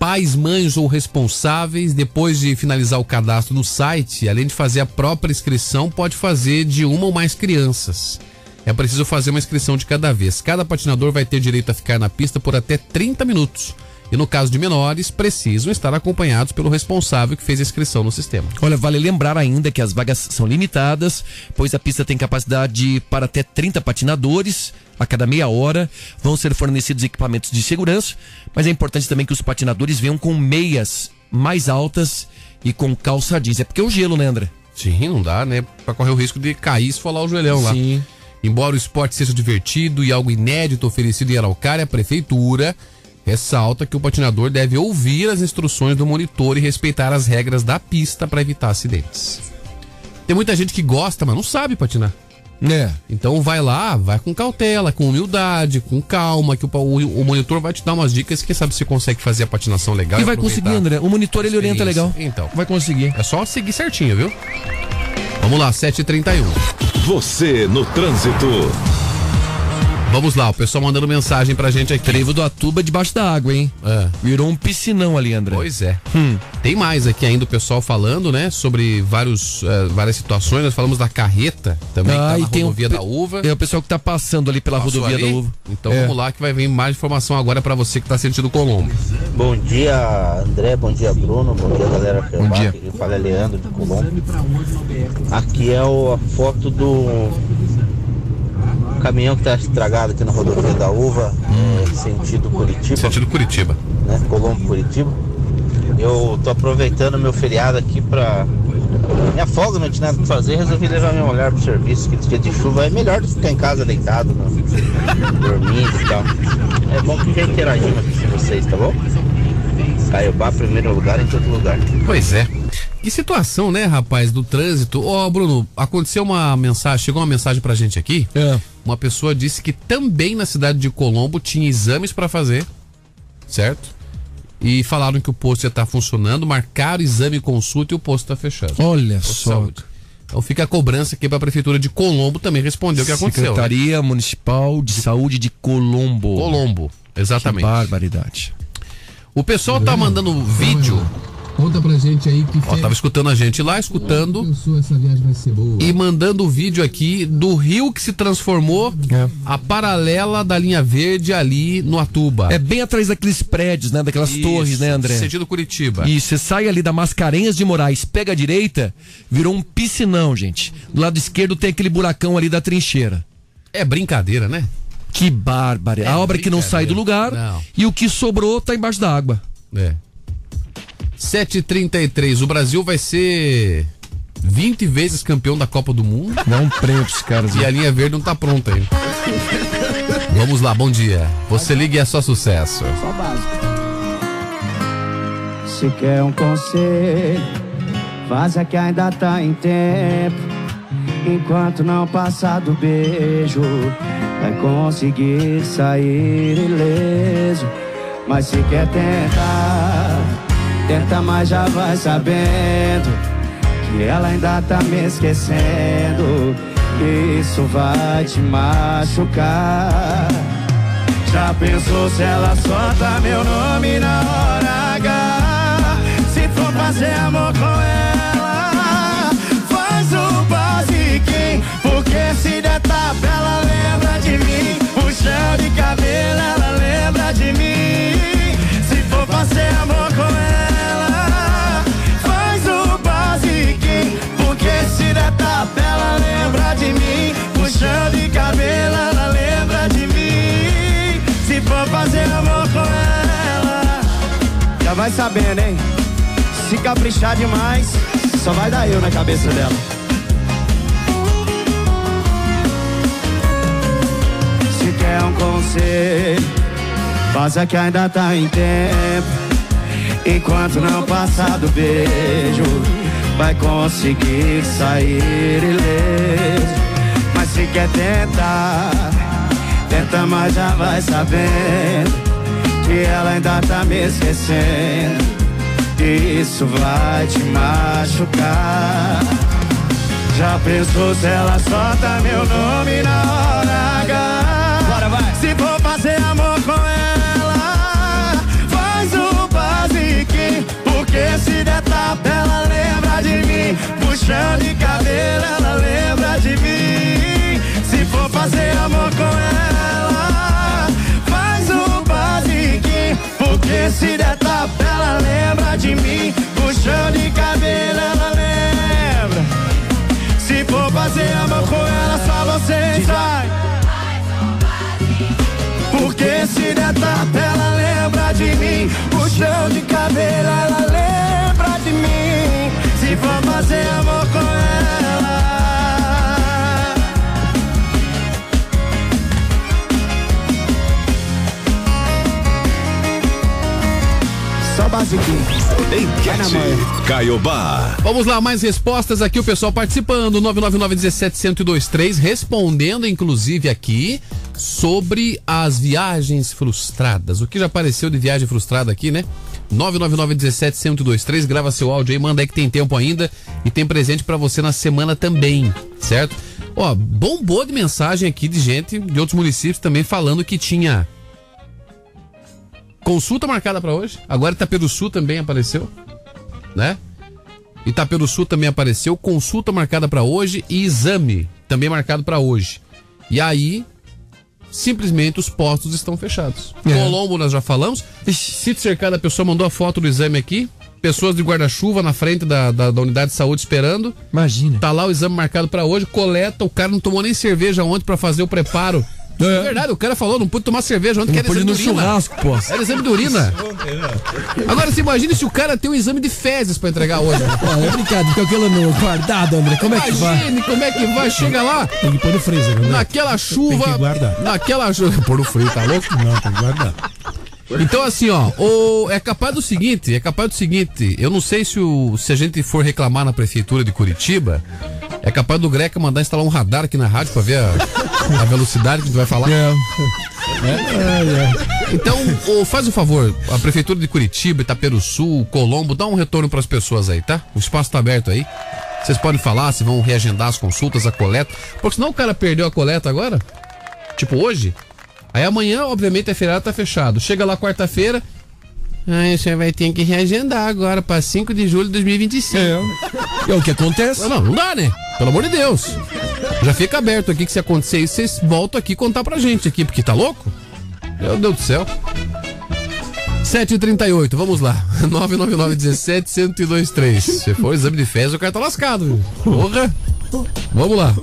Pais, mães ou responsáveis, depois de finalizar o cadastro no site, além de fazer a própria inscrição, pode fazer de uma ou mais crianças. É preciso fazer uma inscrição de cada vez. Cada patinador vai ter direito a ficar na pista por até 30 minutos. E no caso de menores, precisam estar acompanhados pelo responsável que fez a inscrição no sistema. Olha, vale lembrar ainda que as vagas são limitadas, pois a pista tem capacidade para até 30 patinadores a cada meia hora. Vão ser fornecidos equipamentos de segurança, mas é importante também que os patinadores venham com meias mais altas e com calça jeans. É porque é o gelo, né, André? Sim, não dá, né? Pra correr o risco de cair e esfolar o joelhão lá. Sim. Embora o esporte seja divertido e algo inédito oferecido em Araucária, a prefeitura ressalta que o patinador deve ouvir as instruções do monitor e respeitar as regras da pista para evitar acidentes. Tem muita gente que gosta, mas não sabe patinar. É. Então vai lá, vai com cautela, com humildade, com calma, que o, o- o monitor vai te dar umas dicas, quem sabe você consegue fazer a patinação legal. E vai aproveitar conseguir, André. O monitor ele orienta legal. Então. Vai conseguir. É só seguir certinho, viu? Vamos lá, 7h31. Você no trânsito. Vamos lá, o pessoal mandando mensagem pra gente aqui. Trevo do Atuba debaixo da água, hein? É. Virou um piscinão ali, André. Pois é. Hum. Tem mais aqui ainda o pessoal falando, né? Sobre vários, eh, várias situações. Nós falamos da carreta também, que tá Ah, na tem o rodovia pe- da uva. É o pessoal que tá passando ali pela Passou rodovia ali? da uva. Então É. vamos lá que vai vir mais informação agora pra você que tá sentindo Colombo. Bom dia, André. Bom dia, Bruno. Bom dia, galera. que Bom dia. Aqui fala é Leandro de Colombo. Aqui é o- a foto do caminhão que tá estragado aqui na rodovia da Uva, é, sentido Curitiba. Sentido Curitiba. Né? Colombo, Curitiba. Eu tô aproveitando meu feriado aqui pra. Minha folga, não tinha nada pra fazer, resolvi levar minha mulher pro serviço, que dia de chuva é melhor do que ficar em casa deitado, né? dormindo e tal. É bom que já interagimos aqui com vocês, tá bom? Caiobá, primeiro lugar em todo lugar. Pois é. Que situação, né, rapaz, do trânsito. Ó, Bruno, aconteceu uma mensagem, chegou uma mensagem pra gente aqui. É. Uma pessoa disse que também na cidade de Colombo tinha exames pra fazer, certo? E falaram que o posto já tá funcionando, marcaram exame e consulta e o posto tá fechado. Olha Posto só. saúde. Então fica a cobrança aqui pra prefeitura de Colombo também responder o que aconteceu. né? Secretaria Municipal de Saúde de Colombo. Colombo, exatamente. Que barbaridade. O pessoal tá mandando vídeo. Conta pra gente aí que Ó, tava escutando a gente lá, escutando. pensou essa viagem vai ser boa. E mandando o vídeo aqui do rio que se transformou a paralela da linha verde ali no Atuba. É bem atrás daqueles prédios, né? Daquelas Isso, torres, né, André? Sentido Curitiba. E você sai ali da Mascarenhas de Moraes, pega a direita, virou um piscinão, gente. Do lado esquerdo tem aquele buracão ali da trincheira. É brincadeira, né? Que bárbara. É a obra que não sai do lugar Não. e o que sobrou tá embaixo da água. É. 7h33. O Brasil vai ser 20 vezes campeão da Copa do Mundo. Dá um prêmio pros caras. E a linha verde não tá pronta ainda. Vamos lá, bom dia. Você liga e é só sucesso. Só básico. Se quer um conselho, faça que ainda tá em tempo. Enquanto não passar do beijo, vai conseguir sair ileso. Mas se quer tentar, tenta, mas já vai sabendo que ela ainda tá me esquecendo. Isso vai te machucar. Já pensou se ela solta meu nome na hora H? Se for fazer amor sabendo, hein? Se caprichar demais, só vai dar eu na cabeça dela. Se quer um conselho, faça que ainda tá em tempo. Enquanto não passar do beijo, vai conseguir sair ileso. Mas se quer tentar, tenta, mas já vai sabendo que ela ainda tá me esquecendo. E isso vai te machucar. Já pensou se ela solta meu nome na hora H? Bora, vai. Se for fazer amor com ela, faz o basiquinho. Porque se der tapa, ela lembra de mim. Puxando de cabelo, ela lembra de mim. Se for fazer amor com ela, Porque se der tapa, ela lembra de mim. Puxando de cabelo, ela lembra. Se for fazer amor com ela, só você sai. Porque se der tapa, ela lembra de mim. Puxão de cabelo, ela lembra de mim. Se for fazer amor com ela. Na mãe. Caiobá. Vamos lá, mais respostas aqui, o pessoal participando, 999-17-1023, respondendo inclusive aqui sobre as viagens frustradas. O que já apareceu de viagem frustrada aqui, né? 999-17-1023, grava seu áudio aí, manda aí que tem tempo ainda e tem presente pra você na semana também, certo? Ó, bombou de mensagem aqui de gente de outros municípios também falando que tinha consulta marcada pra hoje. Agora Itaperuçu também apareceu, né? Itaperuçu também apareceu, consulta marcada pra hoje e exame também marcado pra hoje. E aí, simplesmente os postos estão fechados. É. Colombo nós já falamos. Sítio cercado, a pessoa mandou a foto do exame aqui. Pessoas de guarda-chuva na frente da, da, da unidade de saúde esperando. Imagina. Tá lá o exame marcado pra hoje, coleta. O cara não tomou nem cerveja ontem pra fazer o preparo. É. verdade, o cara falou, não pude tomar cerveja ontem, que era exame de urina. churrasco, pô. Era exame de urina. Agora você imagina se o cara tem um exame de fezes pra entregar hoje. Ah, é brincadeira, com aquilo no guardado, André. Como é que vai? Imagine como é que vai, chega lá. Tem que pôr no freezer, né? Naquela chuva. Tem que guardar. Naquela chuva. Pôr no frio, tá louco? Não, tem que guardar. Então, assim, ó, o, é capaz do seguinte, é capaz do seguinte, eu não sei se, o, se a gente for reclamar na prefeitura de Curitiba, é capaz do Greca mandar instalar um radar aqui na rádio pra ver a, a velocidade que a gente vai falar. É. Então, ô, faz o favor, a prefeitura de Curitiba, Itaperuçu, Colombo, dá um retorno pras pessoas aí, tá? O espaço tá aberto aí. Vocês podem falar se vão reagendar as consultas, a coleta. Porque senão o cara perdeu a coleta agora. Tipo hoje. Aí amanhã, obviamente, é feriado, tá fechado. Chega lá quarta-feira. Aí você vai ter que reagendar agora pra 5 de julho de 2025. É o que acontece. Não, não dá, né? Pelo amor de Deus. Já fica aberto aqui que se acontecer isso, vocês voltam aqui contar pra gente aqui, porque tá louco? Meu Deus do céu. 7h38, vamos lá. 999-17-1023. Se for exame de fezes, o cara tá lascado. viu? Porra. Vamos lá.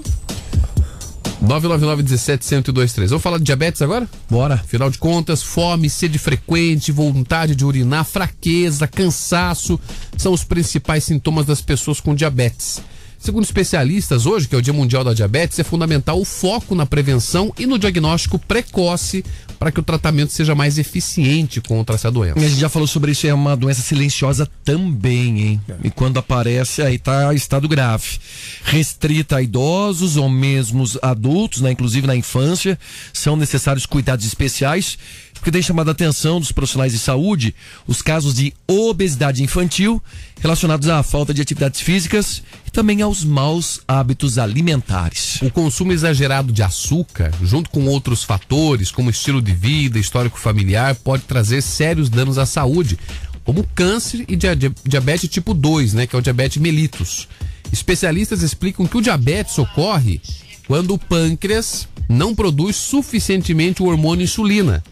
999-17-1023. Vamos falar de diabetes agora? Bora. Afinal de contas, fome, sede frequente, vontade de urinar, fraqueza, cansaço são os principais sintomas das pessoas com diabetes. Segundo especialistas, hoje, que é o Dia Mundial da Diabetes, é fundamental o foco na prevenção e no diagnóstico precoce para que o tratamento seja mais eficiente contra essa doença. A gente já falou sobre isso, é uma doença silenciosa também, hein? E quando aparece, aí tá estado grave. Restrita a idosos ou mesmo adultos, né? inclusive na infância, são necessários cuidados especiais, porque tem chamado a atenção dos profissionais de saúde os casos de obesidade infantil relacionados à falta de atividades físicas e também aos maus hábitos alimentares. O consumo exagerado de açúcar, junto com outros fatores, como estilo de vida, histórico familiar, pode trazer sérios danos à saúde, como câncer e dia- diabetes tipo 2, né, que é o diabetes mellitus. Especialistas explicam que o diabetes ocorre quando o pâncreas não produz suficientemente o hormônio insulina.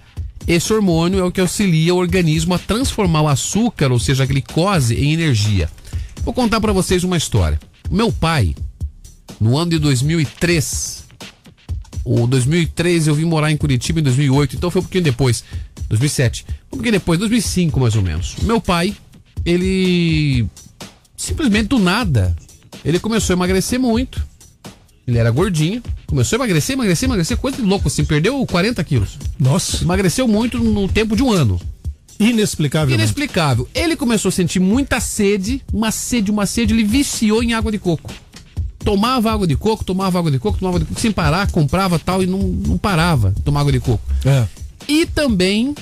Esse hormônio é o que auxilia o organismo a transformar o açúcar, ou seja, a glicose, em energia. Vou contar para vocês uma história. Meu pai, no ano de 2003, o 2003 eu vim morar em Curitiba em 2008, então foi um pouquinho depois, 2007, um pouquinho depois, 2005 mais ou menos. Meu pai, ele simplesmente do nada, ele começou a emagrecer muito Ele era gordinho, começou a emagrecer, emagrecer, emagrecer, coisa de louco, assim, perdeu 40 quilos. Nossa. Emagreceu muito no tempo de um ano. Inexplicável. Inexplicável. Ele começou a sentir muita sede, uma sede, uma sede, ele viciou em água de coco. Tomava água de coco, tomava água de coco, tomava água de coco, sem parar, comprava tal e não, não parava de tomar água de coco. É. E também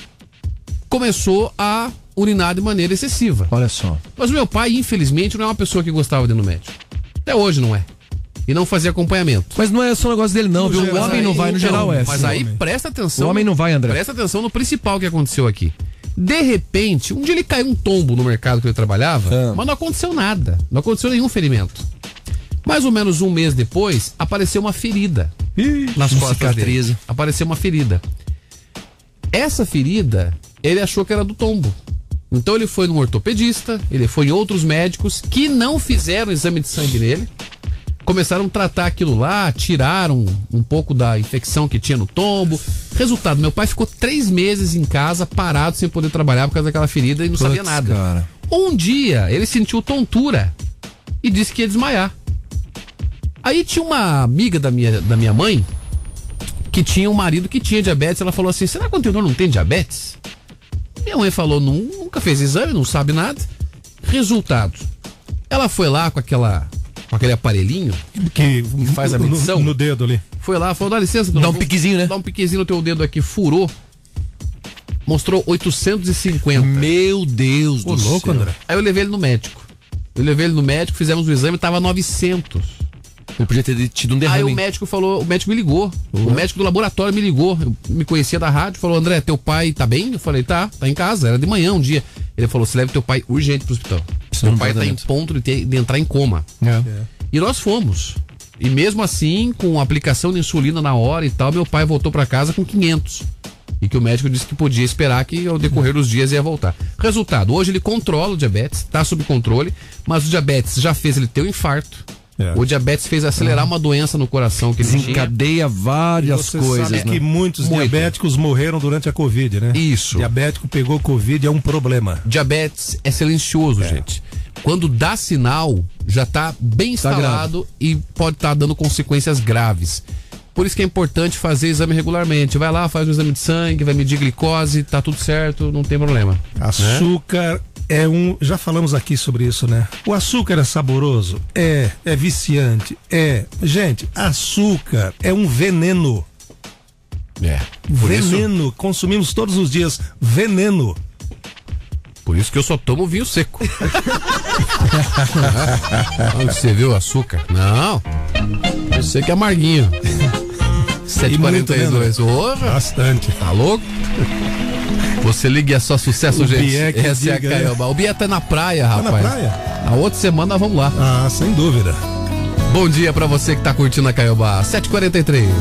começou a urinar de maneira excessiva. Olha só. Mas o meu pai, infelizmente, não é uma pessoa que gostava de ir no médico. Até hoje não é. E não fazia acompanhamento. Mas não é só um negócio dele, não, viu? O homem aí, não vai, no então, geral é. Mas sim. aí presta atenção. O homem não vai, André. Presta atenção no principal que aconteceu aqui. De repente, um dia ele caiu um tombo no mercado que ele trabalhava, Ah. mas não aconteceu nada. Não aconteceu nenhum ferimento. Mais ou menos um mês depois, apareceu uma ferida nas costas dele. Apareceu uma ferida. Essa ferida, ele achou que era do tombo. Então ele foi num ortopedista, ele foi em outros médicos que não fizeram exame de sangue nele. Começaram a tratar aquilo lá, tiraram um pouco da infecção que tinha no tombo. Resultado, meu pai ficou três meses em casa, parado, sem poder trabalhar por causa daquela ferida e não sabia Putz, nada. cara. Um dia ele sentiu tontura e disse que ia desmaiar. Aí tinha uma amiga da minha, da minha mãe que tinha um marido que tinha diabetes. Ela falou assim: será que o anterior não tem diabetes? Minha mãe falou: "Nu- nunca fez exame, não sabe nada. Resultado: ela foi lá com aquela com aquele aparelhinho que faz a no- medição. no dedo ali. Foi lá, falou: dá licença, Dá um piquezinho, né? Dá um piquezinho no teu dedo aqui, furou. Mostrou 850. Meu Deus Ô, do louco, céu. André. Aí eu levei ele no médico. Eu levei ele no médico, fizemos o exame, tava 900. Ele podia ter tido um Aí derrame. o médico falou, o médico me ligou. O médico do laboratório me ligou. Eu me conhecia da rádio, falou: André, teu pai tá bem? Eu falei: tá, tá em casa. Era de manhã um dia. Ele falou: você leva teu pai urgente pro hospital. Isso não Teu pai tá em ponto de, ter- de entrar em coma. É. E nós fomos. E mesmo assim, com aplicação de insulina na hora e tal, meu pai voltou pra casa com 500. E que o médico disse que podia esperar que ao decorrer dos dias ia voltar. Resultado, hoje ele controla o diabetes, tá sob controle, mas o diabetes já fez ele ter um infarto. É. O diabetes fez acelerar uma doença no coração que. Desencadeia várias Você coisas, sabe né? que muitos Muito. diabéticos morreram durante a Covid, né? Isso. Diabético pegou Covid é um problema. Diabetes é silencioso, gente. Quando dá sinal, já tá bem Tá instalado e pode estar dando consequências graves. Por isso que é importante fazer exame regularmente. Vai lá, faz o exame de sangue, vai medir glicose, tá tudo certo, não tem problema. Açúcar é um. Já falamos aqui sobre isso, né? O açúcar é saboroso? É. É viciante? É. Gente, açúcar é um veneno. É. Por isso, veneno. Consumimos todos os dias veneno. por isso que eu só tomo vinho seco. Você viu o açúcar? Não. Eu sei que é amarguinho. E muito, né, 742. Porra, Bastante. tá louco? Você liga e é só sucesso, O gente. Bié que Essa é a né? Caioba. O Bia tá na praia, Tá rapaz. na praia? A outra semana vamos lá. Ah, sem dúvida. Bom dia pra você que tá curtindo a Caiobá. 743.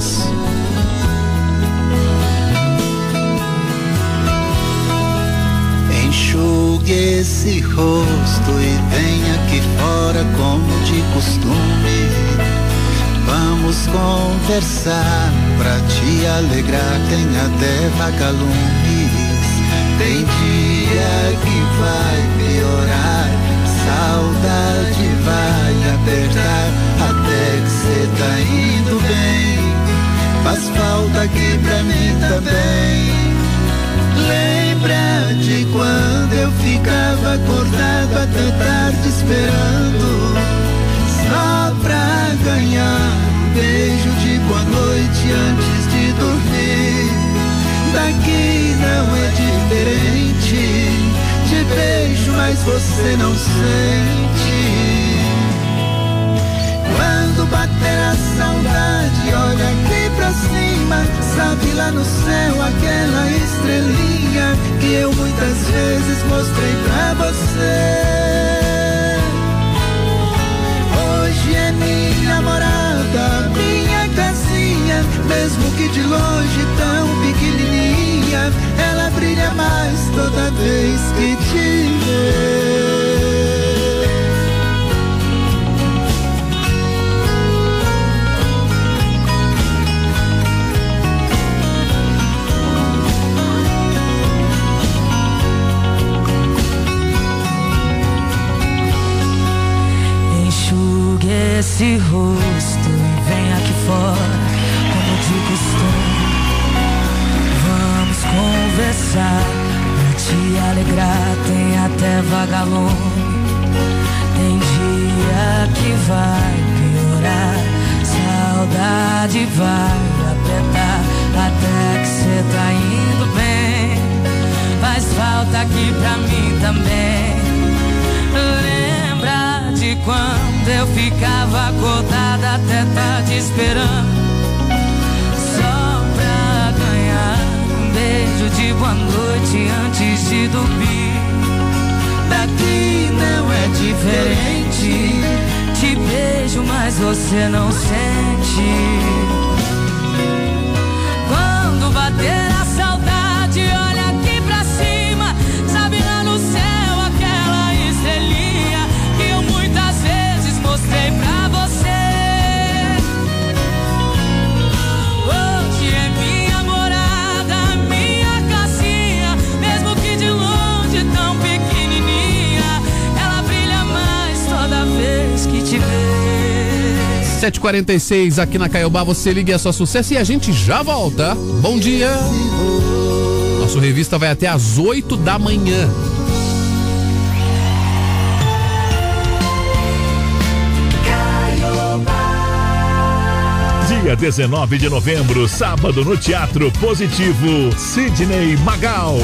Enxugue esse rosto e venha aqui fora como de costume. Vamos conversar pra te alegrar, tem até vagalumes. Tem dia que vai piorar, saudade vai apertar, até que cê tá indo bem. Faz falta aqui pra mim também. Lembra de quando eu ficava acordado até tarde esperando Só pra ganhar um beijo de boa noite antes de dormir Daqui não é diferente Te beijo, mas você não sente quando bater a saudade, olha aqui pra cima. Sabe lá no céu aquela estrelinha que eu muitas vezes mostrei pra você. Hoje é minha morada, minha casinha, mesmo que de longe tão pequenininha, brilha mais toda vez que te vê. 746 aqui na Caiobá, você liga é só sucesso e a gente já volta. Bom dia. Nosso revista vai até às 8 da manhã. Dia 19 de novembro, sábado, no Teatro Positivo, Sidney Magal.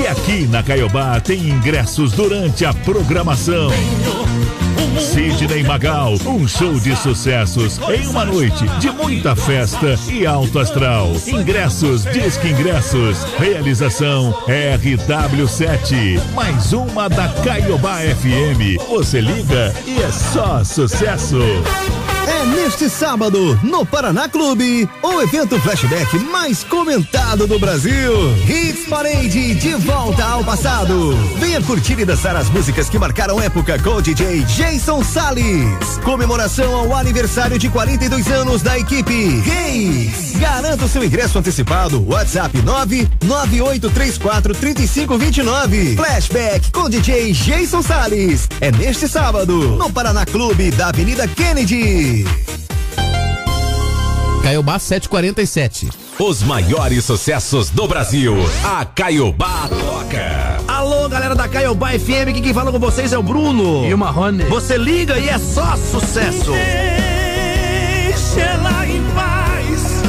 E aqui na Caiobá tem ingressos durante a programação. Sidney Magal, um show de sucessos em uma noite de muita festa e alto astral. Ingressos, Disque Ingressos. Realização RW7. Mais uma da Caiobá FM. Você liga e é só sucesso. Neste sábado, no Paraná Clube, o evento flashback mais comentado do Brasil. Hits Parade de volta ao passado. Venha curtir e dançar as músicas que marcaram época com o DJ Jason Salles. Comemoração ao aniversário de 42 anos da equipe Reis. Garanta o seu ingresso antecipado. WhatsApp 998343529. Flashback com DJ Jason Salles. É neste sábado, no Paraná Clube da Avenida Kennedy. Caiobá 747. Os maiores sucessos do Brasil. A Caiobá toca. Alô, galera da Caiobá FM, aqui quem fala com vocês é o Bruno. E o Marrone. Você liga e é só sucesso. Deixa ela em paz.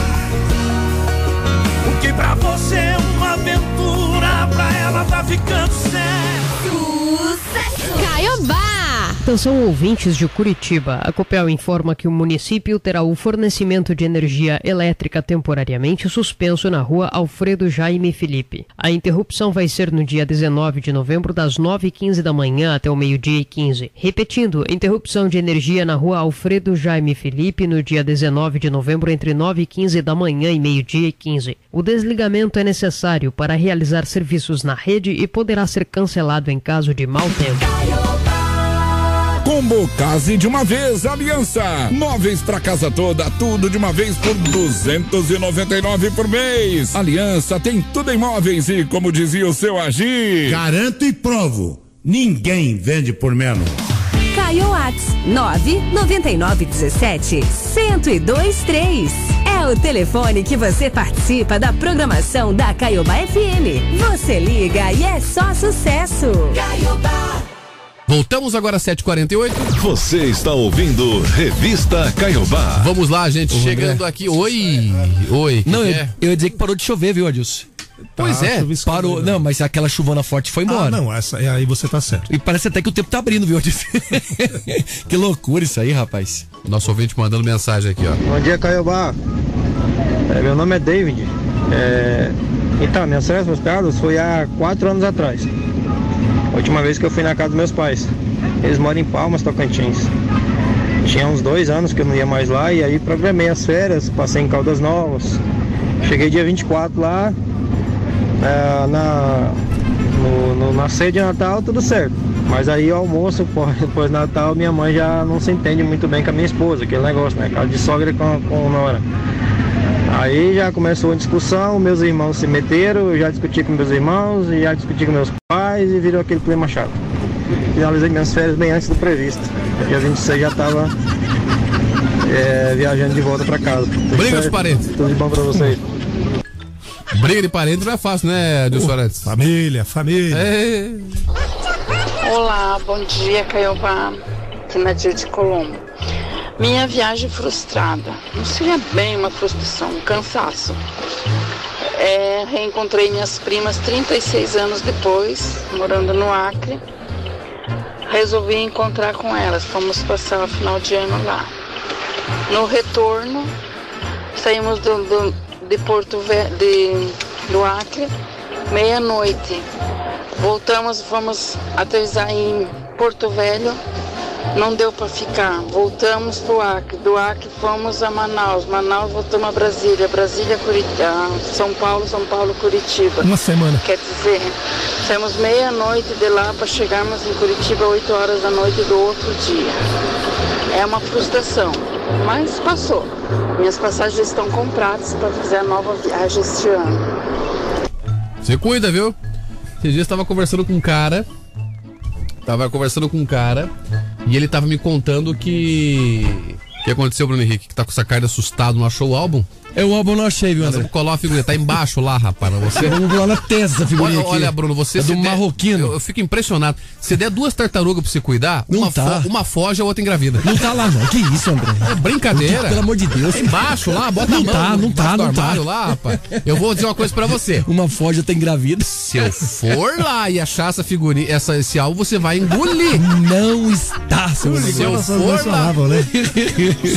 O que pra você é uma aventura, pra ela tá ficando sério. Caiobá! Atenção ouvintes de Curitiba. A Copel informa que o município terá o fornecimento de energia elétrica temporariamente suspenso na rua Alfredo Jaime Felipe. A interrupção vai ser no dia 19 de novembro, das 9h15 da manhã até o meio-dia e 15. Repetindo, interrupção de energia na rua Alfredo Jaime Felipe no dia 19 de novembro, entre 9h15 da manhã e meio-dia e 15. O desligamento é necessário para realizar serviços na rede e poderá ser cancelado em caso de mau tempo. Combo Case de uma vez, Aliança. Móveis pra casa toda, tudo de uma vez por 299 por mês. Aliança tem tudo em móveis e, como dizia o seu Agir. Garanto e provo. Ninguém vende por menos. Caio Whats 99917 1023. É o telefone que você participa da programação da Caiobá FM. Você liga e é só sucesso. Caiobá. Voltamos agora às 7h48. Você está ouvindo Revista Caiobá. Vamos lá, gente, Ô, chegando André. aqui. Oi, oi. Não, eu, é? eu ia dizer que parou de chover, viu, Adilson? Pois é, parou. Não, mas aquela chuvona forte foi embora. Ah, não, essa, aí você tá certo. E parece até que o tempo tá abrindo, viu, que loucura isso aí, rapaz. Nosso ouvinte mandando mensagem aqui, ó. Bom dia, Caiobá. É, meu nome é David. É, então, minhas férias frustradas foi há quatro anos atrás. Última vez que eu fui na casa dos meus pais. Eles moram em Palmas, Tocantins. Tinha uns dois anos que eu não ia mais lá e aí programei as férias, passei em Caldas Novas. Cheguei dia 24 lá, é, na, no, no, na ceia de Natal, tudo certo. Mas aí o almoço, depois do Natal, minha mãe já não se entende muito bem com a minha esposa, aquele negócio, né? Casa de sogra com, com nora. Aí já começou a discussão, meus irmãos se meteram, eu já discuti com meus irmãos, já discuti com meus pais e virou aquele clima chato. Finalizei minhas férias bem antes do previsto. Dia 26 já estava viajando de volta para casa. Briga dos parentes. Tudo de bom para vocês. Briga de parente não é fácil, né, Dilson Arantes? Família, família. É. Olá, bom dia, Caiobá, aqui na Dia de Colombo. Minha viagem frustrada. Não seria bem uma frustração, um cansaço. É, reencontrei minhas primas 36 anos depois, morando no Acre. Resolvi encontrar com elas. Fomos passar o final de ano lá. No retorno, saímos do, do- de Porto Ve- de, do Acre, meia-noite. Voltamos, fomos aterrissar em Porto Velho. Não deu para ficar. Voltamos pro Acre. Do Acre fomos a Manaus. Manaus voltamos a Brasília. Brasília, Curitiba. São Paulo, São Paulo, Curitiba. Uma semana. Quer dizer, saímos meia-noite de lá para chegarmos em Curitiba 8 horas da noite do outro dia. É uma frustração, mas passou. Minhas passagens estão compradas para fazer a nova viagem este ano. Você cuida, viu? Esses dias tava conversando com um cara. Tava conversando com um cara. E ele tava me contando que. O que aconteceu, Bruno Henrique? Que tá com essa cara assustado, não achou o álbum? É o álbum não achei, viu, Nós André? vamos colar a figurinha. Tá embaixo lá, rapaz. pra Você. Vamos lá na testa a figurinha olha, aqui. olha, Bruno, você É do der- marroquino. Eu, eu fico impressionado. Se der duas tartarugas pra você cuidar, Não uma, tá. fo- uma foge e a outra engravida. Não tá lá, não. Que isso, André? É brincadeira. Pelo amor de Deus. Tá Embaixo lá, bota Não a mão. tá, não tá, não tá. lá, rapaz. Eu vou dizer uma coisa pra você. Uma foge tá engravida. Se eu for lá e achar essa figurinha, essa, esse álbum, você vai engolir. Não está, seu Se eu for lá, né?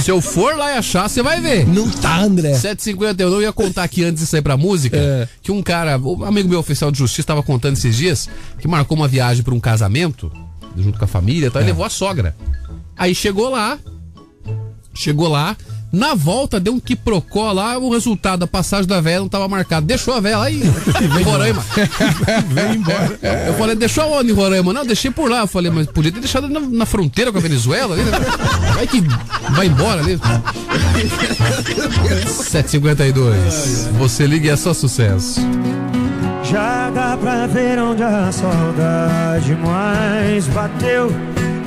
se eu for lá e achar, você vai ver. Não tá, André. 750 eu não ia contar aqui antes de sair pra música É. que um cara, um amigo meu oficial de justiça estava contando esses dias que marcou uma viagem pra um casamento junto com a família, e tal, e levou a sogra. Aí chegou lá, chegou lá, na volta deu um quiprocó lá, o resultado da passagem da velha não tava marcado. Deixou a velha lá e em Roraima. Vem embora. Eu falei, deixou aonde em Roraima? Não, deixei por lá. Eu falei, mas podia ter deixado na, na fronteira com a Venezuela. ali, né? Vai que vai embora ali. 752. Você liga e é só sucesso. Já dá pra ver onde a saudade mais bateu.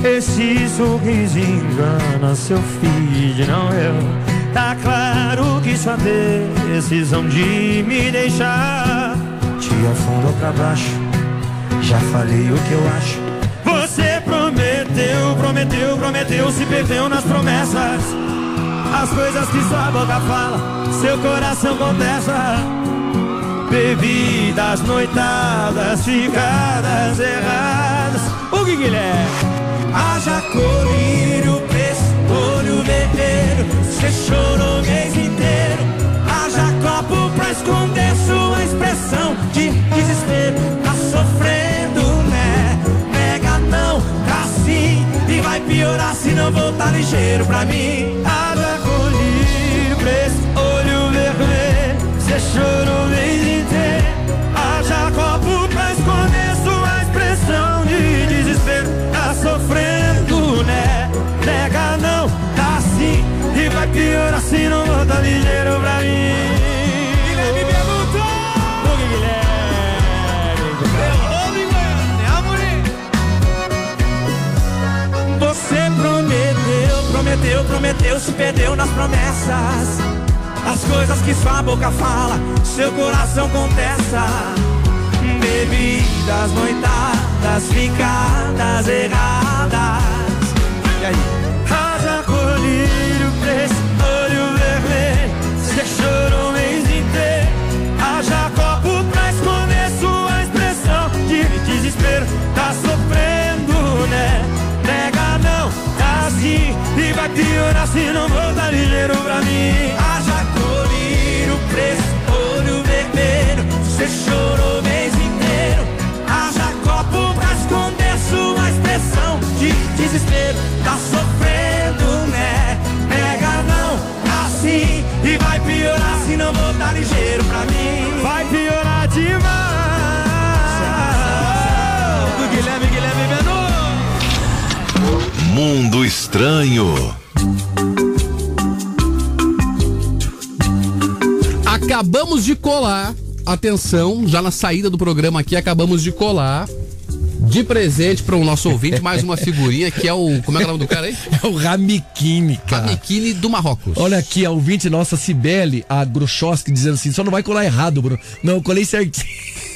Esse sorriso engana seu feed, não eu. Tá claro que sua decisão de me deixar te afundou pra baixo. Já falei o que eu acho. Você prometeu, prometeu, prometeu, se perdeu nas promessas. As coisas que sua boca fala, seu coração contesta. Bebidas, noitadas, ficadas erradas. O Guilherme? Haja colírio, preço, olho vermelho. Você chorou o mês inteiro. Haja copo pra esconder sua expressão de desespero. Tá sofrendo, né? Nega não, tá sim. E vai piorar se não voltar ligeiro pra mim. Haja E piorar se não voltar ligeiro pra mim. Guilherme Guilherme? Você prometeu, prometeu, prometeu, se perdeu nas promessas. As coisas que sua boca fala, seu coração contesta. Bebidas, noitadas, ficadas erradas. E aí? Tá assim. E vai piorar se não voltar ligeiro pra mim. Haja colírio, preço, olho vermelho. Você chorou o mês inteiro. Haja copo pra esconder sua expressão de desespero. Tá sofrendo, né? Nega não, assim. E vai piorar se não voltar ligeiro pra mim. Vai piorar demais. Mundo Estranho. Acabamos de colar, atenção, já na saída do programa aqui, acabamos de colar De presente para o nosso ouvinte, mais uma figurinha que é o. Como é, que é o nome do cara aí? É o Ramikini, cara. Ramikini do Marrocos. Olha aqui, a ouvinte nossa, Cibele, a Gruchowski, dizendo assim: só não vai colar errado, Bruno. Não, eu colei certinho.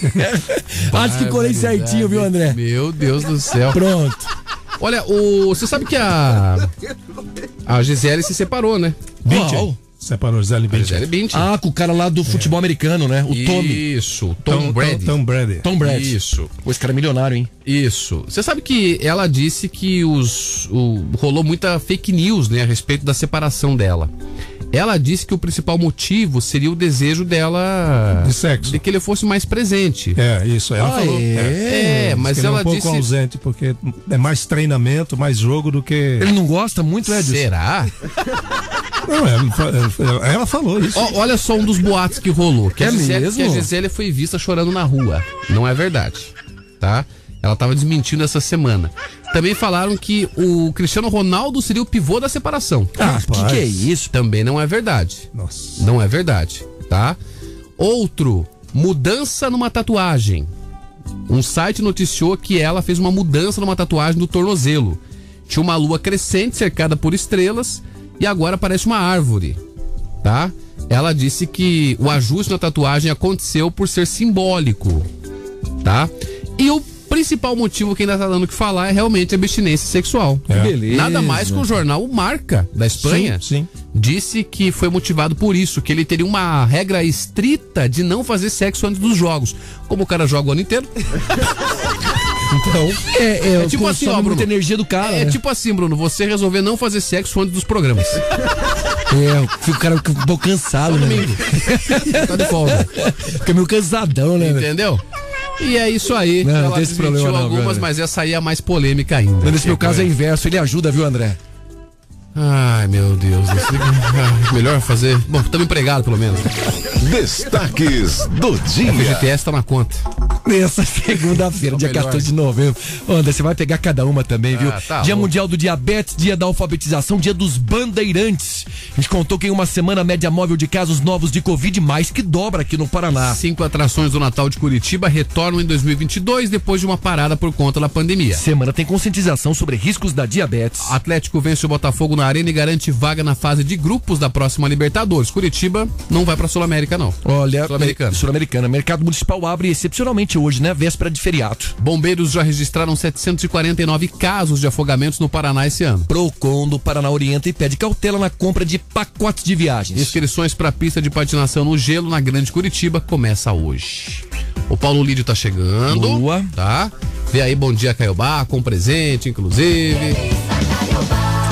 Acho que colei certinho, viu, André? Meu Deus do céu. Pronto. Olha, o. Você sabe que a. A Gisele se separou, né? Qual? Separou Gisele Bündchen. Gisele Bündchen. Ah, com o cara lá do futebol americano, né? O Tommy. Isso, Tom, Tom, Brady. Tom, Tom Brady. Tom Brady. Isso. Pô, esse cara é milionário, hein? Isso. Você sabe que ela disse que os, o, rolou muita fake news né, a respeito da separação dela. Ela disse que o principal motivo seria o desejo dela De sexo. de que ele fosse mais presente. É, isso. Ela Ah, falou. É, mas Diz que ele ela é um pouco disse- ausente, porque é mais treinamento, mais jogo do que. Ele não gosta muito, Edson? Será? Não, é, ela falou isso. Ó, olha só um dos boatos que rolou. Que, É a Gisele, mesmo? que a Gisele foi vista chorando na rua. Não é verdade. Tá? Ela tava desmentindo essa semana. Também falaram que o Cristiano Ronaldo seria o pivô da separação. Ah, que que é isso? Também não é verdade. Nossa. Não é verdade, tá? Outro, mudança numa tatuagem. Um site noticiou que ela fez uma mudança numa tatuagem do tornozelo. Tinha uma lua crescente cercada por estrelas e agora parece uma árvore, tá? Ela disse que o ajuste na tatuagem aconteceu por ser simbólico, tá? E o principal motivo que ainda tá dando o que falar é realmente a abstinência sexual. É. Beleza. Nada mais que o jornal Marca da Espanha Sim, sim. disse que foi motivado por isso, que ele teria uma regra estrita de não fazer sexo antes dos jogos. Como o cara joga o ano inteiro. então, É, é, É tipo assim, ó, consome muita Bruno. energia do cara. é né? tipo assim, Bruno, você resolver não fazer sexo antes dos programas. É, fica o cara fica um pouco cansado, né? Tá de folga. Fica meio cansadão, né? Entendeu? E é isso aí. Não, não Ela tem esse problema não, algumas, velho. mas essa aí é mais polêmica ainda. Nesse meu caso é inverso, ele ajuda, viu, André? Ai, meu Deus. esse- Ah, melhor fazer. Bom, estamos empregados, pelo menos. Destaques do O dia. FGTS tá na conta. Nessa segunda-feira, dia melhor. 14 de novembro. Ô, André, você vai pegar cada uma também, viu? Ah, tá dia louco. Mundial do Diabetes, dia da alfabetização, dia dos bandeirantes. A gente contou que em uma semana a média móvel de casos novos de Covid mais que dobra aqui no Paraná. Cinco atrações do Natal de Curitiba retornam em 2022 depois de uma parada por conta da pandemia. Semana tem conscientização sobre riscos da diabetes. Atlético vence o Botafogo na Arena e garante vaga na fase de grupos da próxima Libertadores. Curitiba não vai pra Sul-América, não. Olha, Sul-Americana. Sul-Americana. Mercado Municipal abre excepcionalmente hoje, né? Véspera de feriado. Bombeiros já registraram 749 casos de afogamentos no Paraná esse ano. Procon do Paraná orienta e pede cautela na compra de pacotes de viagens. Inscrições para a pista de patinação no gelo na Grande Curitiba começa hoje. O Paulo Lídio tá chegando. Boa. Tá? Vê aí, bom dia, Caiobá, com presente, inclusive.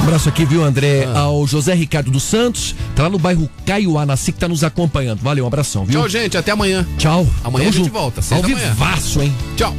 Um abraço aqui, viu, André, Ah. ao José Ricardo dos Santos, tá lá no bairro Caiuá, na SIC, tá nos acompanhando. Valeu, um abração, viu? Tchau, gente, até amanhã. Tchau. Amanhã Tamo a gente junto. volta, Ao vivaço, hein? Tchau.